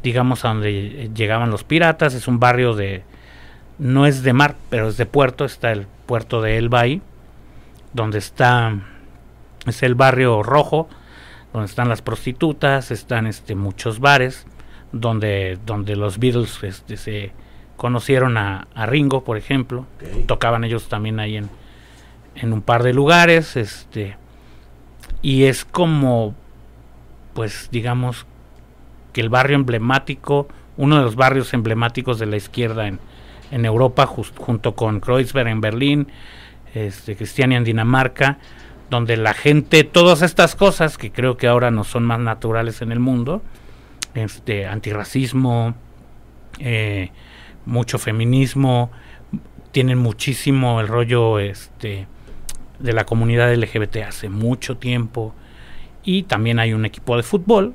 digamos, a donde llegaban los piratas. Es un barrio de, no es de mar, pero es de puerto. Está el puerto de Elba ahí, donde está, es el barrio rojo, donde están las prostitutas, están este, muchos bares, donde, donde los Beatles este, se conocieron a, a Ringo, por ejemplo tocaban ellos también ahí en, en un par de lugares, este, y es como, pues digamos, que el barrio emblemático, uno de los barrios emblemáticos de la izquierda en, Europa, junto con Kreuzberg en Berlín, este, Cristiania en Dinamarca, donde la gente, todas estas cosas que creo que ahora no son más naturales en el mundo, este, antirracismo, eh, mucho feminismo, tienen muchísimo el rollo este de la comunidad LGBT hace mucho tiempo y también hay un equipo de fútbol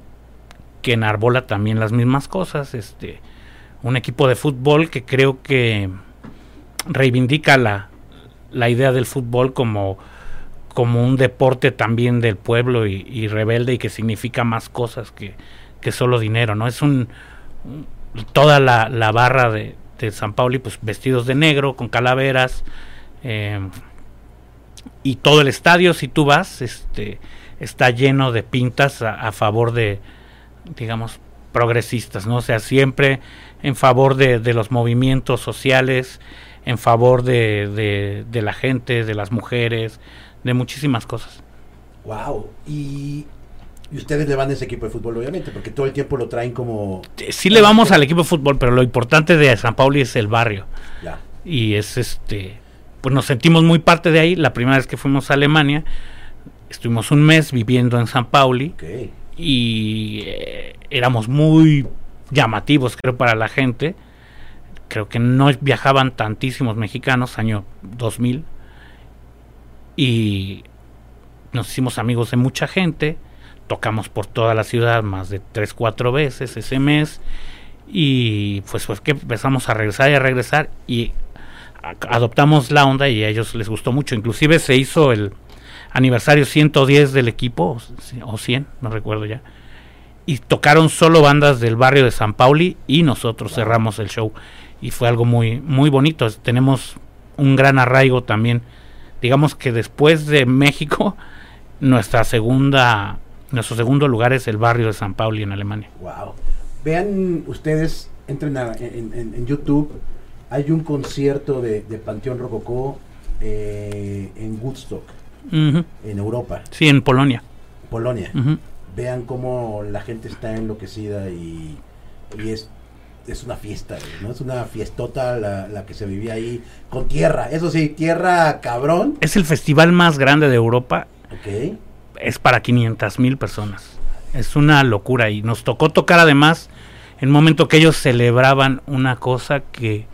que enarbola también las mismas cosas, este un equipo de fútbol que creo que reivindica la, la idea del fútbol como como un deporte también del pueblo y, rebelde y que significa más cosas que, que solo dinero, ¿no? Es un, toda la, la barra de, de San Pauli pues vestidos de negro con calaveras eh, y todo el estadio si tú vas este está lleno de pintas a favor de digamos progresistas no o sea siempre en favor de, de los movimientos sociales en favor de, de, de la gente de las mujeres de muchísimas cosas Wow. Y, y ustedes le van a ese equipo de fútbol, obviamente, porque todo el tiempo lo traen como. Eh, sí le vamos al equipo de fútbol pero lo importante de San Pauli es el barrio Ya. y es este pues nos sentimos muy parte de ahí la primera vez que fuimos a Alemania estuvimos un mes viviendo en San Pauli. Y eh, éramos muy llamativos creo para la gente. Creo que no viajaban tantísimos mexicanos año 2000 y nos hicimos amigos de mucha gente. Tocamos por toda la ciudad más de tres cuatro veces ese mes. Y pues fue que empezamos a regresar y a regresar y adoptamos la onda y a ellos les gustó mucho. Inclusive se hizo el aniversario 110 del equipo o 100 no recuerdo ya y tocaron solo bandas del barrio de San Pauli y nosotros cerramos el show. Y fue algo muy muy bonito. Tenemos un gran arraigo también. Digamos que después de México nuestra segunda nuestro segundo lugar es el barrio de San Pauli en Alemania. Wow. Vean ustedes, entren a- en, en- en YouTube. Hay un concierto de, de Panteón Rococó eh, en Woodstock, En Europa, sí en Polonia Polonia. Vean cómo la gente está enloquecida y, y es, es una fiesta, ¿no? Es una fiestota la, la que se vivía ahí con tierra. Eso sí, tierra cabrón. es el festival más grande de Europa Ok. es para 500 mil personas. Es una locura y nos tocó tocar además en un momento que ellos celebraban una cosa que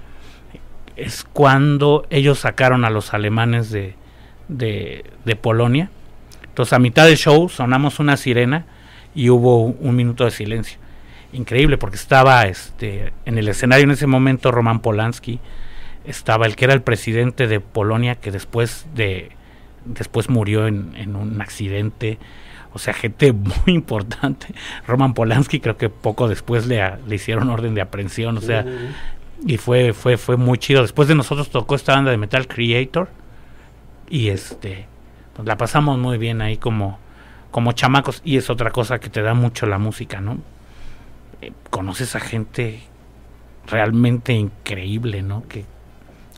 es cuando ellos sacaron a los alemanes de, de, de Polonia. Entonces a mitad del show sonamos una sirena y hubo un minuto de silencio. Increíble porque estaba este, en el escenario en ese momento Roman Polanski, estaba el que era el presidente de Polonia que después de después murió en, en un accidente. O sea, gente muy importante. Roman Polanski creo que poco después le, a- le hicieron orden de aprehensión. O sea, y fue, fue, fue muy chido. Después de nosotros tocó esta banda de Metal Creator. Y este, pues la pasamos muy bien ahí como, como chamacos. Y es otra cosa que te da mucho la música, ¿no? Eh, conoces a gente realmente increíble, ¿no? Que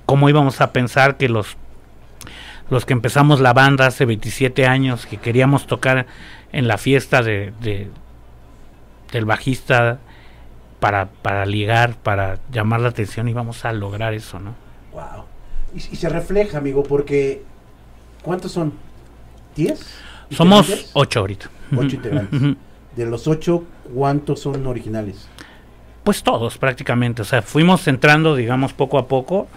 cómo íbamos a pensar que los los que empezamos la banda hace 27 años, que queríamos tocar en la fiesta de, de- del bajista para, para ligar, para llamar la atención y vamos a lograr eso, ¿no? Wow. Y se refleja, amigo, porque ¿Cuántos son? ¿10? Somos integrantes? ocho ahorita. Ocho integrantes. De los ocho, ¿cuántos son originales? Pues todos prácticamente, o sea, fuimos entrando, digamos, poco a poco.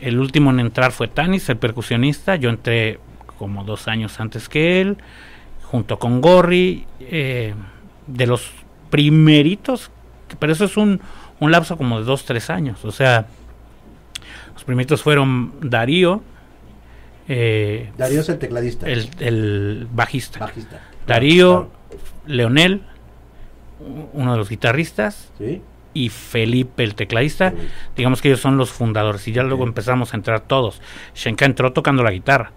El último en entrar fue Tanis, el percusionista. Yo entré como dos años antes que él, junto con Gorry, eh, de los primeritos, pero eso es un, un lapso como de dos, tres años. O sea, los primeritos fueron Darío, eh, Darío es el tecladista. el, el bajista, bajista. Darío, Claro, Leonel, uno de los guitarristas, Sí. y Felipe, el tecladista. Sí. Digamos que ellos son los fundadores y ya luego empezamos a entrar todos. Shenka entró tocando la guitarra.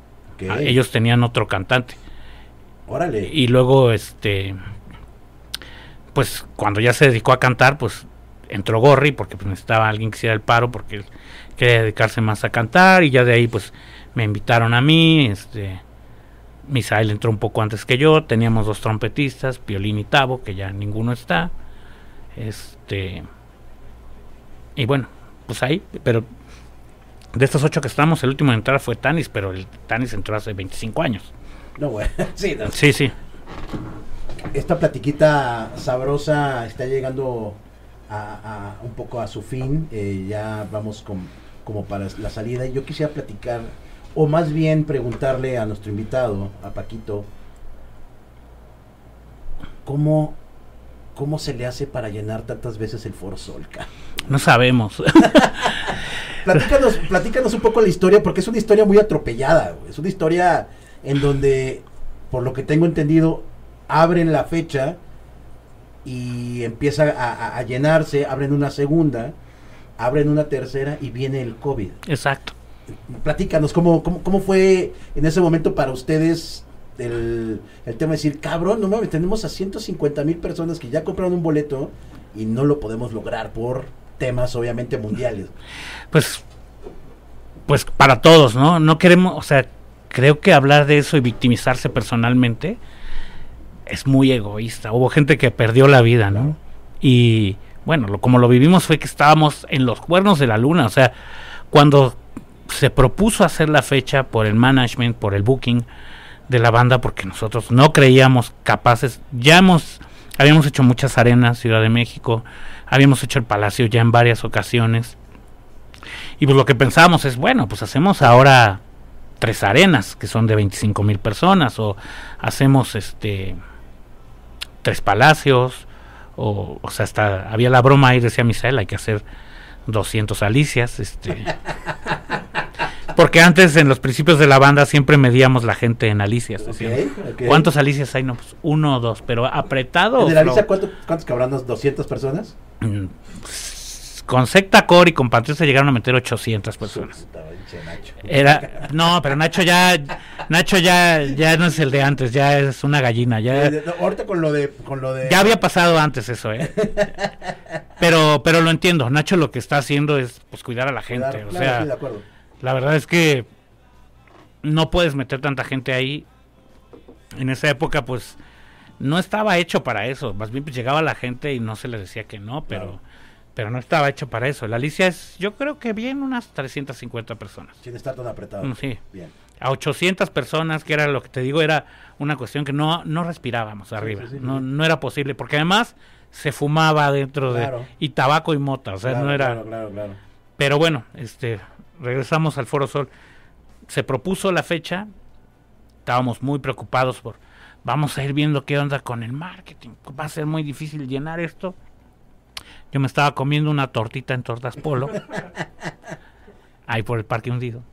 Ah, Ellos tenían otro cantante. Órale. Y luego, este, pues cuando ya se dedicó a cantar, pues entró Gorri porque pues, necesitaba alguien que hiciera el paro porque él quería dedicarse más a cantar y ya de ahí pues me invitaron a mí, este, Misael entró un poco antes que yo, teníamos dos trompetistas, Piolín y Tavo, que ya ninguno está, este, y bueno, pues ahí, pero de estos ocho que estamos, el último en entrar fue Tanis, pero el Tanis entró hace 25 años. No, güey. Sí, no. Sí, sí. Esta platiquita sabrosa está llegando a, a un poco a su fin. eh, ya vamos con, como para la salida. Y yo quisiera platicar, o más bien preguntarle a nuestro invitado, a Paquito, ¿cómo, cómo se le hace para llenar tantas veces el Foro Sol? ca? No sabemos. Platícanos, platícanos un poco la historia, porque es una historia muy atropellada. Es una historia en donde, por lo que tengo entendido, abren la fecha y empieza a, a- a llenarse, abren una segunda, abren una tercera y viene el COVID. Exacto. Platícanos, ¿cómo, cómo, cómo fue en ese momento para ustedes el, el tema de decir, cabrón, no mames, tenemos a 150 mil personas que ya compraron un boleto y no lo podemos lograr por temas obviamente mundiales? Pues, pues para todos, ¿no? No queremos, o sea, creo que hablar de eso y victimizarse personalmente es muy egoísta. Hubo gente que perdió la vida, ¿no? Y bueno, lo, como lo vivimos fue que estábamos en los cuernos de la luna, o sea, cuando se propuso hacer la fecha por el management, por el booking de la banda, porque nosotros no creíamos capaces, ya hemos, habíamos hecho muchas arenas, Ciudad de México, habíamos hecho el Palacio ya en varias ocasiones, y pues lo que pensábamos es, bueno, pues hacemos ahora tres arenas, que son de 25 mil personas, o hacemos este tres palacios, o, o sea, hasta había la broma ahí, decía Misael, hay que hacer 200 alicias, este... Porque antes, en los principios de la banda, siempre medíamos la gente en alicias. ¿Cuántos alicias hay? No, pues uno o dos, pero apretado. ¿En flow? Alicia cuánto- cuántos cabrán? ¿200 personas? Mm, Con Secta Core y con Patricia llegaron a meter 800 personas. Pinche Nacho. Era, no, pero Nacho ya, Nacho ya, ya no es el de antes, ya es una gallina, ya, no, ahorita con lo de... Con lo de ya había pasado antes eso, eh. Pero, pero lo entiendo, Nacho lo que está haciendo es pues cuidar a la gente, Claro, o claro, sea, sí, de acuerdo. la verdad es que no puedes meter tanta gente ahí. En esa época, pues, no estaba hecho para eso. Más bien pues, llegaba la gente y no se les decía que no, pero, Claro. Pero no estaba hecho para eso. La Alicia es, yo creo que bien unas 350 personas. Sin estar tan apretado. Mm, Sí. Bien. A 800 personas, que era lo que te digo, era una cuestión que no, no respirábamos arriba. sí, sí, no, no era posible, porque además se fumaba dentro Claro. de... Y tabaco y mota, o sea, Claro, no era... Claro, claro, claro. Pero bueno, este, regresamos al Foro Sol. Se propuso la fecha. Estábamos muy preocupados por, vamos a ir viendo qué onda con el marketing. Va a ser muy difícil llenar esto. Yo me estaba comiendo una tortita en Tortas Polo. ahí por el Parque Hundido.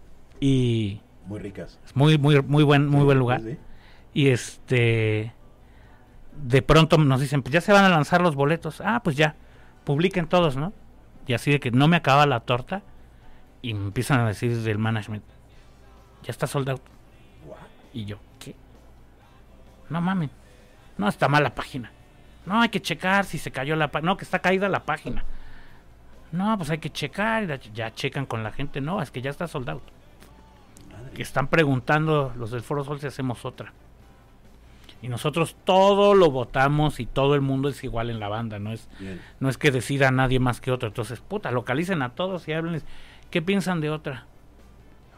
Y Muy ricas. es muy, muy, muy buen, muy buen lugar. Sí. Y este, de pronto nos dicen, pues ya se van a lanzar los boletos. Ah, pues ya, publiquen todos, ¿no? Y así de que no me acaba la torta. Y me empiezan a decir del management, ya está sold out. Guau. Y yo, ¿qué? No mames, no está mal la página. No, hay que checar si se cayó la página. No, que está caída la página. No, pues hay que checar. Ya checan con la gente. No, es que ya está sold out. Que están preguntando los del Foro Sol si hacemos otra. Y nosotros todo lo votamos y todo el mundo es igual en la banda, no es, Bien. no es que decida nadie más que otro. Entonces, puta, localicen a todos y háblenles. ¿Qué piensan de otra?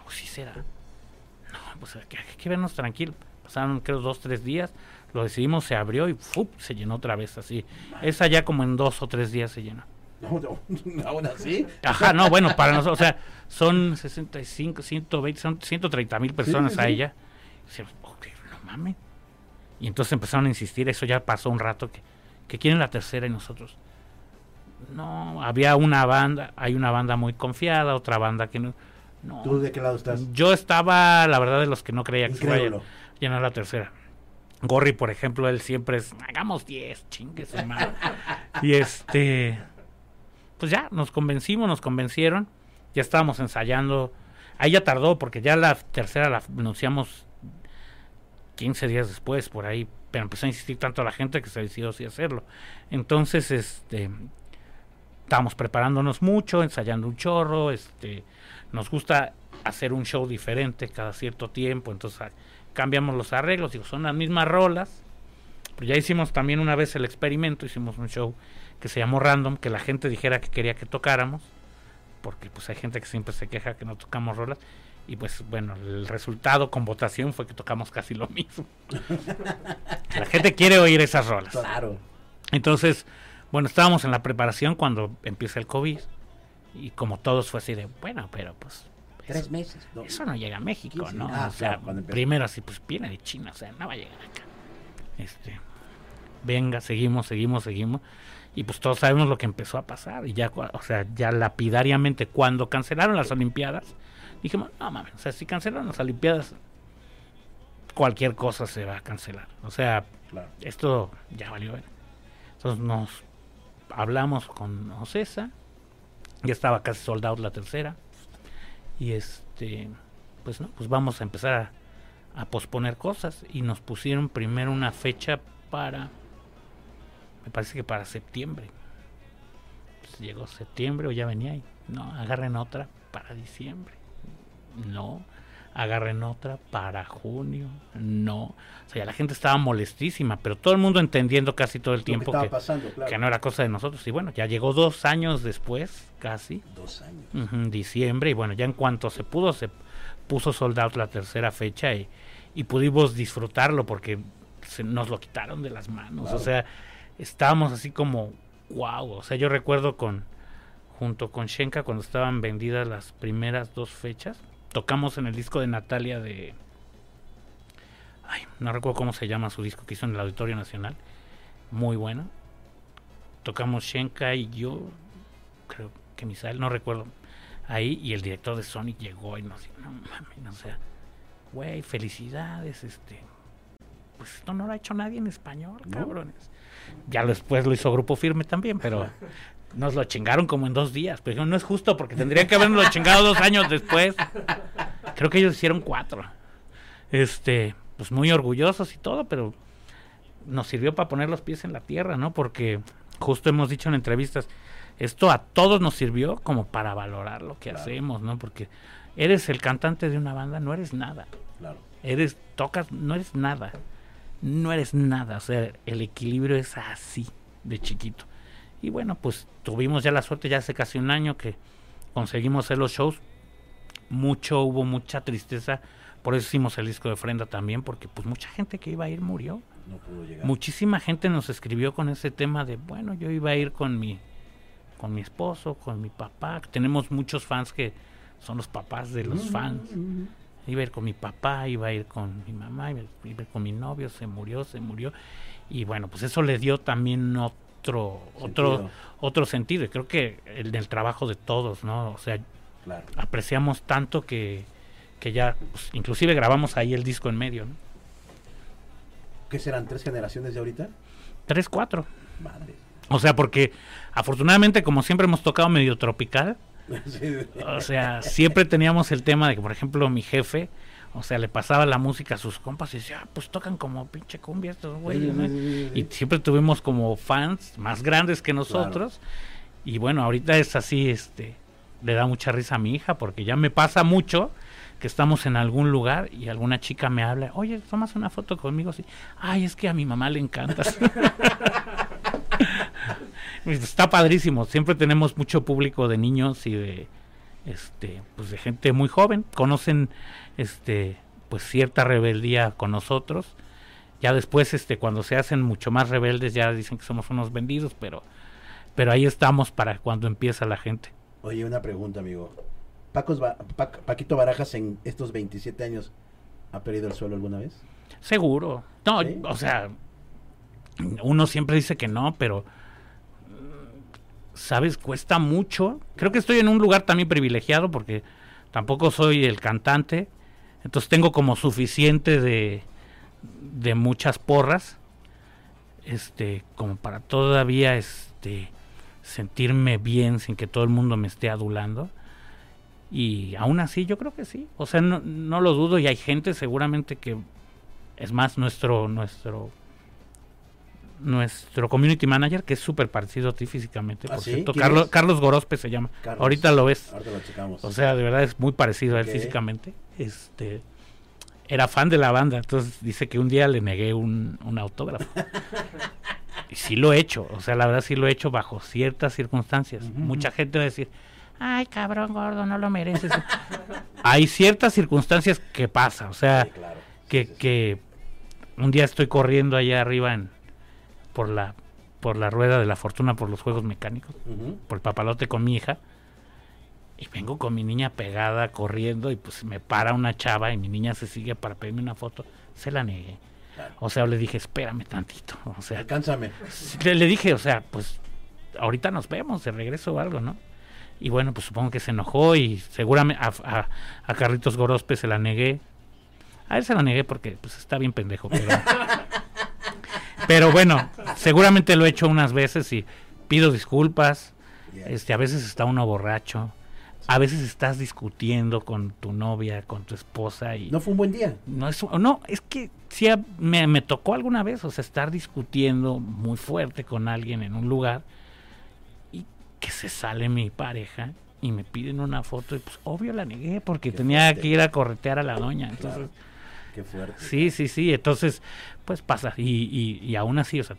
Oh, sí será. No, pues hay que, hay que vernos tranquilo. Pasaron creo dos, tres días, lo decidimos, se abrió y ¡fup! se llenó otra vez así. Esa ya como en dos o tres días se llenó. Aún así. Ajá, no, bueno, para nosotros, o sea, son 65, 120, son 130 mil personas sí, a sí. ella. Y decíamos, ok, no mames. Y entonces empezaron a insistir, eso ya pasó un rato, que, que quieren la tercera y nosotros. No, había una banda, hay una banda muy confiada, otra banda que no. no. ¿Tú de qué lado estás? Yo estaba, la verdad, de los que no creía que se Incrédulo. a llenar la tercera. Gorry, por ejemplo, él siempre es, hagamos 10, chingue su madre. y este, pues ya, nos convencimos, nos convencieron. Ya estábamos ensayando. Ahí ya tardó, porque ya la tercera la anunciamos 15 días después, por ahí. Pero empezó a insistir tanto la gente que se decidió sí hacerlo. Entonces, este, estábamos preparándonos mucho, ensayando un chorro, este, nos gusta hacer un show diferente cada cierto tiempo, entonces cambiamos los arreglos, digo, son las mismas rolas, pero ya hicimos también una vez el experimento, hicimos un show que se llamó Random, que la gente dijera que quería que tocáramos, porque pues hay gente que siempre se queja que no tocamos rolas, y pues bueno, el resultado con votación fue que tocamos casi lo mismo. la gente quiere oír esas rolas. Claro. Entonces, bueno, estábamos en la preparación cuando empieza el COVID y como todos fue así de, bueno, pero pues Tres meses. No. eso no llega a México, 15, ¿no? ah, o sea, claro, primero así, pues viene de China, o sea, no va a llegar acá. Este, venga, seguimos, seguimos, seguimos. Y pues todos sabemos lo que empezó a pasar. Y ya, o sea, ya lapidariamente, cuando cancelaron las Olimpiadas, dijimos, no mames, o sea, si cancelaron las Olimpiadas, cualquier cosa se va a cancelar. O sea, Claro. esto ya valió. ver. Entonces nos hablamos con Ocesa, ya estaba casi soldado la tercera, y este, pues no, pues vamos a empezar a, a posponer cosas, y nos pusieron primero una fecha para, me parece que para septiembre. Pues llegó septiembre o ya venía ahí. No, agarren otra para diciembre. No, agarren otra para junio. No. O sea, ya la gente estaba molestísima, pero todo el mundo entendiendo casi todo el Lo tiempo que, pasando, claro. que no era cosa de nosotros. Y bueno, ya llegó dos años después, casi, Dos años. diciembre, y bueno, ya en cuanto se pudo, se puso sold out la tercera fecha y, y pudimos disfrutarlo porque se nos lo quitaron de las manos. Claro. O sea, estábamos así como, wow. O sea, yo recuerdo con, junto con Shenka, cuando estaban vendidas las primeras dos fechas, tocamos en el disco de Natalia de... Ay, no recuerdo cómo se llama su disco que hizo en el Auditorio Nacional. Muy bueno. Tocamos Shenka y yo, creo que Misael, no recuerdo. Ahí y el director de Sonic llegó y nos dijo, no mames, o sea, güey, felicidades, este... Pues esto no lo ha hecho nadie en español, ¿No? cabrones. Ya después lo hizo Grupo Firme también, pero nos lo chingaron como en dos días. Pero no es justo porque tendrían que habernos lo chingado dos años después. Creo que ellos hicieron cuatro. Este, pues muy orgullosos y todo, pero nos sirvió para poner los pies en la tierra, ¿no? Porque justo hemos dicho en entrevistas, esto a todos nos sirvió como para valorar lo que Claro. hacemos, ¿no? Porque eres el cantante de una banda, no eres nada. Claro. Eres, tocas, no eres nada. No eres nada. O sea, el equilibrio es así, de chiquito. Y bueno, pues tuvimos ya la suerte, ya hace casi un año que conseguimos hacer los shows. Mucho, hubo mucha tristeza. Por eso hicimos el disco de ofrenda también, porque pues mucha gente que iba a ir murió. No pudo llegar. Muchísima gente nos escribió con ese tema de, bueno, yo iba a ir con mi, con mi esposo, con mi papá. Tenemos muchos fans que son los papás de los fans. Iba a ir con mi papá, iba a ir con mi mamá, iba a ir con mi novio, se murió, se murió. Y bueno, pues eso le dio también otro, otro, Sentido. otro sentido. Y creo que el del trabajo de todos, ¿no? O sea, Claro. apreciamos tanto que, que ya, pues, inclusive grabamos ahí el disco en medio, ¿no? ¿Qué serán? ¿Tres generaciones de ahorita? Tres, cuatro. Madre. O sea, porque afortunadamente, como siempre hemos tocado medio tropical, Sí. o sea, siempre teníamos el tema de que, por ejemplo, mi jefe, o sea, le pasaba la música a sus compas y decía, ah, pues tocan como pinche cumbia estos güeyes, ¿no? Y siempre tuvimos como fans más grandes que nosotros. Y bueno, ahorita es así, este, le da mucha risa a mi hija porque ya me pasa mucho que estamos en algún lugar y alguna chica me habla, oye, tomas una foto conmigo, sí. Ay, es que a mi mamá le encanta. Está padrísimo, siempre tenemos mucho público de niños y de este pues de gente muy joven, conocen este pues cierta rebeldía con nosotros. Ya después, este, cuando se hacen mucho más rebeldes, ya dicen que somos unos vendidos, pero, pero ahí estamos para cuando empieza la gente. Oye, una pregunta, amigo. Pacos Ba- Paquito Barajas en estos 27 años ha perdido el suelo alguna vez? Seguro. No, ¿Sí? o sea, uno siempre dice que no, pero sabes, cuesta mucho. Creo que estoy en un lugar también privilegiado porque tampoco soy el cantante. Entonces tengo como suficiente de, de muchas porras. Este, como para todavía este sentirme bien sin que todo el mundo me esté adulando. Y aún así yo creo que sí. O sea, no, no lo dudo y hay gente seguramente que es más nuestro nuestro nuestro community manager que es súper parecido a ti físicamente. ¿Ah, Por sí? cierto, ¿Quién Carlos, es? Carlos Gorospe se llama. Carlos. Ahorita lo ves. Ahorita lo checamos. O sea, de verdad es muy parecido a él físicamente. Este era fan de la banda, entonces dice que un día le negué un, un autógrafo. y sí lo he hecho, o sea, la verdad sí lo he hecho bajo ciertas circunstancias. Mucha gente va a decir, ay cabrón gordo, no lo mereces. Hay ciertas circunstancias que pasa, o sea, Sí, claro. que, que un día estoy corriendo allá arriba en por la por la rueda de la fortuna por los juegos mecánicos. Ujú. por el papalote con mi hija. Y vengo con mi niña pegada corriendo y pues me para una chava y mi niña se sigue para pedirme una foto. Se la negué. Claro. o sea le dije espérame tantito o sea Alcánzame. le, le dije o sea pues ahorita nos vemos de regreso o algo no y bueno pues supongo que se enojó y seguramente a, a, a Carlitos Gorospe se la negué. A él se la negué porque pues está bien pendejo pero pero bueno seguramente lo he hecho unas veces y pido disculpas. Este, a veces está uno borracho, a veces estás discutiendo con tu novia, con tu esposa y No fue un buen día. no es no, es que sí me, me tocó alguna vez, o sea, estar discutiendo muy fuerte con alguien en un lugar y que se sale mi pareja y me piden una foto y pues obvio la negué porque tenía que ir a corretear a la doña, entonces Qué fuerte. Sí, sí, sí. Entonces, pues pasa. Y, y, y aún así, o sea,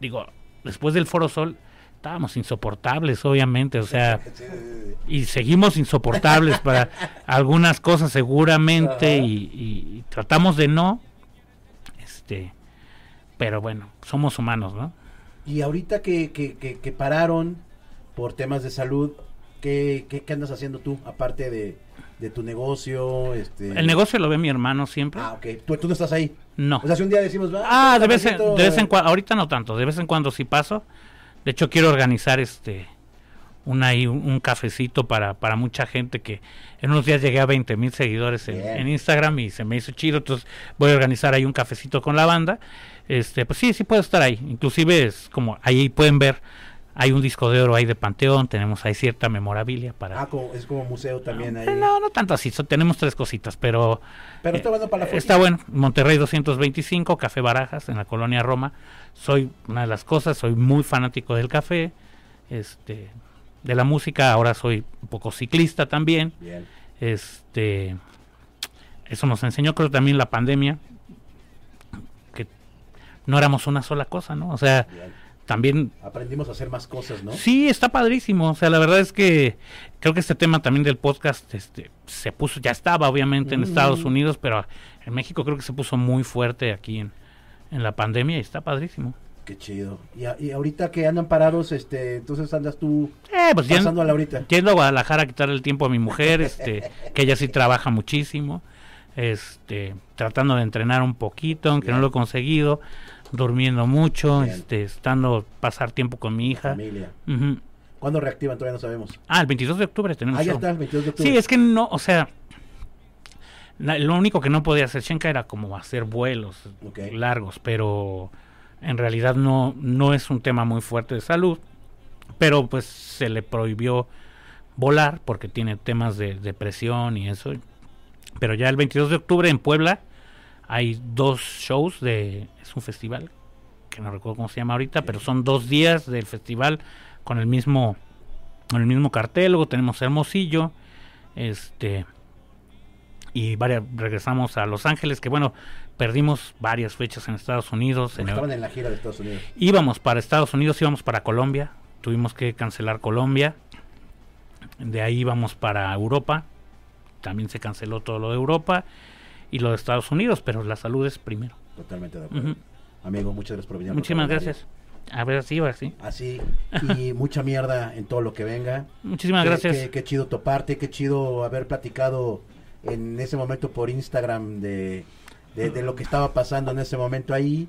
digo, después del Foro Sol estábamos insoportables, obviamente. O sea, Sí, sí, sí, sí. y seguimos insoportables para algunas cosas seguramente. Ajá. Y, y- y tratamos de no. Este. Pero bueno, somos humanos, ¿no? Y ahorita que, que, que, que pararon por temas de salud, ¿qué, qué, qué andas haciendo tú? Aparte de, de tu negocio. Este... El negocio lo ve mi hermano siempre. Ah, ok. ¿Tú, tú no estás ahí. No. O sea, si un día decimos, Ah, un de vez, en, de vez en eh, cuando, ahorita no tanto, de vez en cuando sí paso. De hecho, quiero organizar este un, ahí, un, un cafecito para, para mucha gente que en unos días llegué a 20 mil seguidores en, en Instagram y se me hizo chido, entonces voy a organizar ahí un cafecito con la banda. Este, pues sí, sí puedo estar ahí. Inclusive es como ahí pueden ver, hay un disco de oro ahí de Panteón, tenemos ahí cierta memorabilia para... Ah, como- es como museo también ahí. Eh, No, no tanto así, so- tenemos tres cositas, pero Pero está bueno para la eh, foto. Está bueno. Monterrey 225, Café Barajas, en la colonia Roma. Soy una de las cosas, soy muy fanático del café, este, de la música. Ahora soy un poco ciclista también. Bien. Este, eso nos enseñó, creo, también la pandemia, que no éramos una sola cosa, ¿no? O sea, bien. También Aprendimos a hacer más cosas, ¿no? Sí, está padrísimo. O sea, la verdad es que creo que este tema también del podcast este, se puso, ya estaba obviamente en Mm. Estados Unidos, pero en México creo que se puso muy fuerte aquí en, en la pandemia y está padrísimo. Qué chido. Y, a- y ahorita que andan parados, este, entonces andas tú Eh, pues yendo, pasándola ahorita. yendo a Guadalajara a quitarle el tiempo a mi mujer, este, que ella sí trabaja muchísimo, este, tratando de entrenar un poquito, aunque no lo he conseguido, durmiendo mucho, Bien. este, estando, pasar tiempo con mi hija. Familia. ¿Cuándo reactivan? Todavía no sabemos. Ah, el 22 de octubre tenemos Ah, ya show. está, el 22 de octubre. Sí, es que no, o sea, la- lo único que no podía hacer Shenka era como hacer vuelos largos, pero en realidad no, no es un tema muy fuerte de salud, pero pues se le prohibió volar porque tiene temas de depresión y eso. Pero ya el 22 de octubre en Puebla hay dos shows de, es un festival, que no recuerdo cómo se llama ahorita, pero son dos días del festival con el mismo, con el mismo cartel, luego tenemos Hermosillo, este y varias, regresamos a Los Ángeles, que bueno, perdimos varias fechas en Estados Unidos. En- estaban en la gira de Estados Unidos. íbamos para Estados Unidos, íbamos para Colombia, tuvimos que cancelar Colombia, de ahí íbamos para Europa, también se canceló todo lo de Europa, y lo de Estados Unidos, pero la salud es primero. Totalmente de acuerdo. Amigo, muchas gracias por venir. Muchísimas gracias. A ver, sí, ahora sí. Así, y mucha mierda en todo lo que venga. Muchísimas Qué- gracias. Qué, qué chido toparte, qué chido haber platicado en ese momento por Instagram de, de, de lo que estaba pasando en ese momento ahí.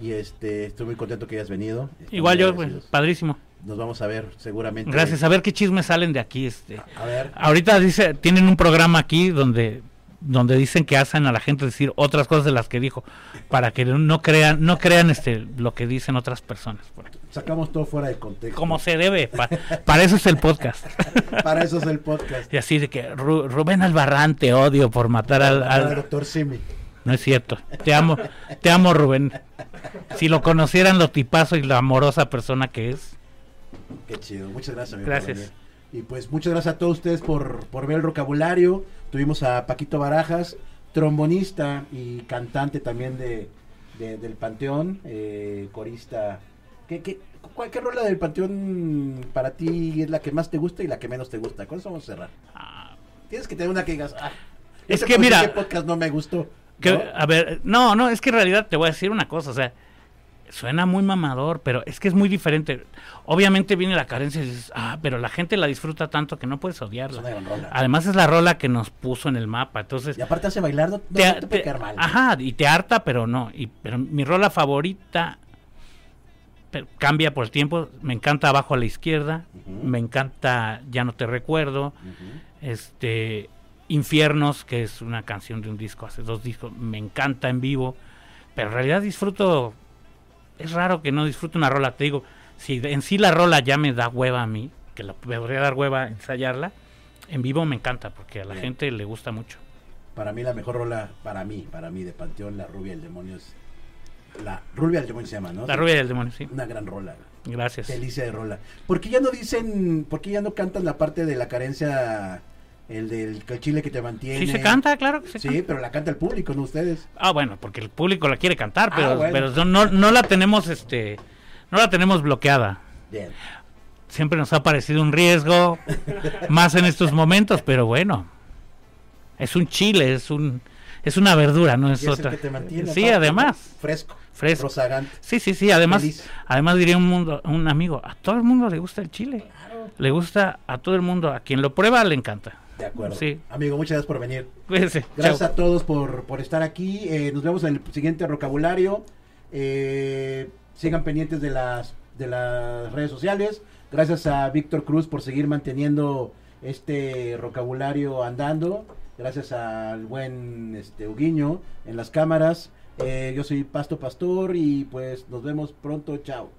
Y este, estoy muy contento que hayas venido. Estamos Igual yo, pues, padrísimo. Nos vamos a ver seguramente. Gracias. A ver qué chismes salen de aquí. Este. A ver, Ahorita dice, tienen un programa aquí donde donde dicen que hacen a la gente decir otras cosas de las que dijo para que no crean no crean este lo que dicen otras personas sacamos todo fuera de contexto. como se debe pa- para eso es el podcast Para eso es el podcast. y así de que Ru- Rubén Albarrán te odio por matar al, Al al- doctor Simi. no es cierto te amo te amo Rubén si lo conocieran lo tipazo y la amorosa persona que es Qué chido. Muchas gracias, amigo, Gracias. Y pues muchas gracias a todos ustedes por, por ver el vocabulario. Tuvimos a Paquito Barajas, trombonista y cantante también de, de- del Panteón, eh, corista. ¿Qué, qué, cuál, qué rola del Panteón para ti es la que más te gusta y la que menos te gusta? ¿Cuál vamos a cerrar? Ah, Tienes que tener una que digas, ah, Es que mira- podcast no me gustó. que- ¿no? a ver no no es que en realidad te voy a decir una cosa o sea suena muy mamador pero es que es muy diferente. Obviamente viene la carencia y dices ah pero la gente la disfruta tanto que no puedes Es una odiarla rola. además es la rola que nos puso en el mapa entonces Y aparte hace bailar, no, no te, quedar mal. ajá y te harta pero no. Y pero mi rola favorita pero cambia por el tiempo. Me encanta abajo a la izquierda me encanta ya no te recuerdo este Infiernos que es una canción de un disco hace dos discos me encanta en vivo pero en realidad disfruto es raro que no disfrute una rola te digo si en sí la rola ya me da hueva a mí que la podría dar hueva ensayarla en vivo me encanta porque a la Bien. gente le gusta mucho Para mí la mejor rola, para mí, para mí de Panteón, La Rubia del Demonio es... La Rubia del Demonio se llama, ¿no? la rubia del demonio sí Una gran rola. gracias Delicia de rola. ¿Por qué ya no dicen, por qué ya no cantan la parte de la carencia, el del el chile que te mantiene? sí se canta claro que se Sí, canta. pero la canta el público, no ustedes. ah bueno porque el público la quiere cantar Ah, pero bueno. pero no, no la tenemos este no la tenemos bloqueada Bien. siempre nos ha parecido un riesgo, más en estos momentos, pero bueno, es un chile, es un es una verdura, no Y es es el otra. que te mantiene, Sí, además, Fresco. Fresco. Rozagante. sí, sí, sí, además, Feliz. además diría un mundo, un amigo, a todo el mundo le gusta el chile, Claro. le gusta a todo el mundo, a quien lo prueba le encanta. De acuerdo. Sí. Amigo, muchas gracias por venir. Cuídense, Gracias chao. a todos por, por estar aquí. Eh, nos vemos en el siguiente vocabulario. Eh, sigan pendientes de las, de las redes sociales. Gracias a Víctor Cruz por seguir manteniendo este vocabulario andando. Gracias al buen este, Huguiño en las cámaras. Eh, yo soy Pasto Pastor y pues nos vemos pronto. Chao.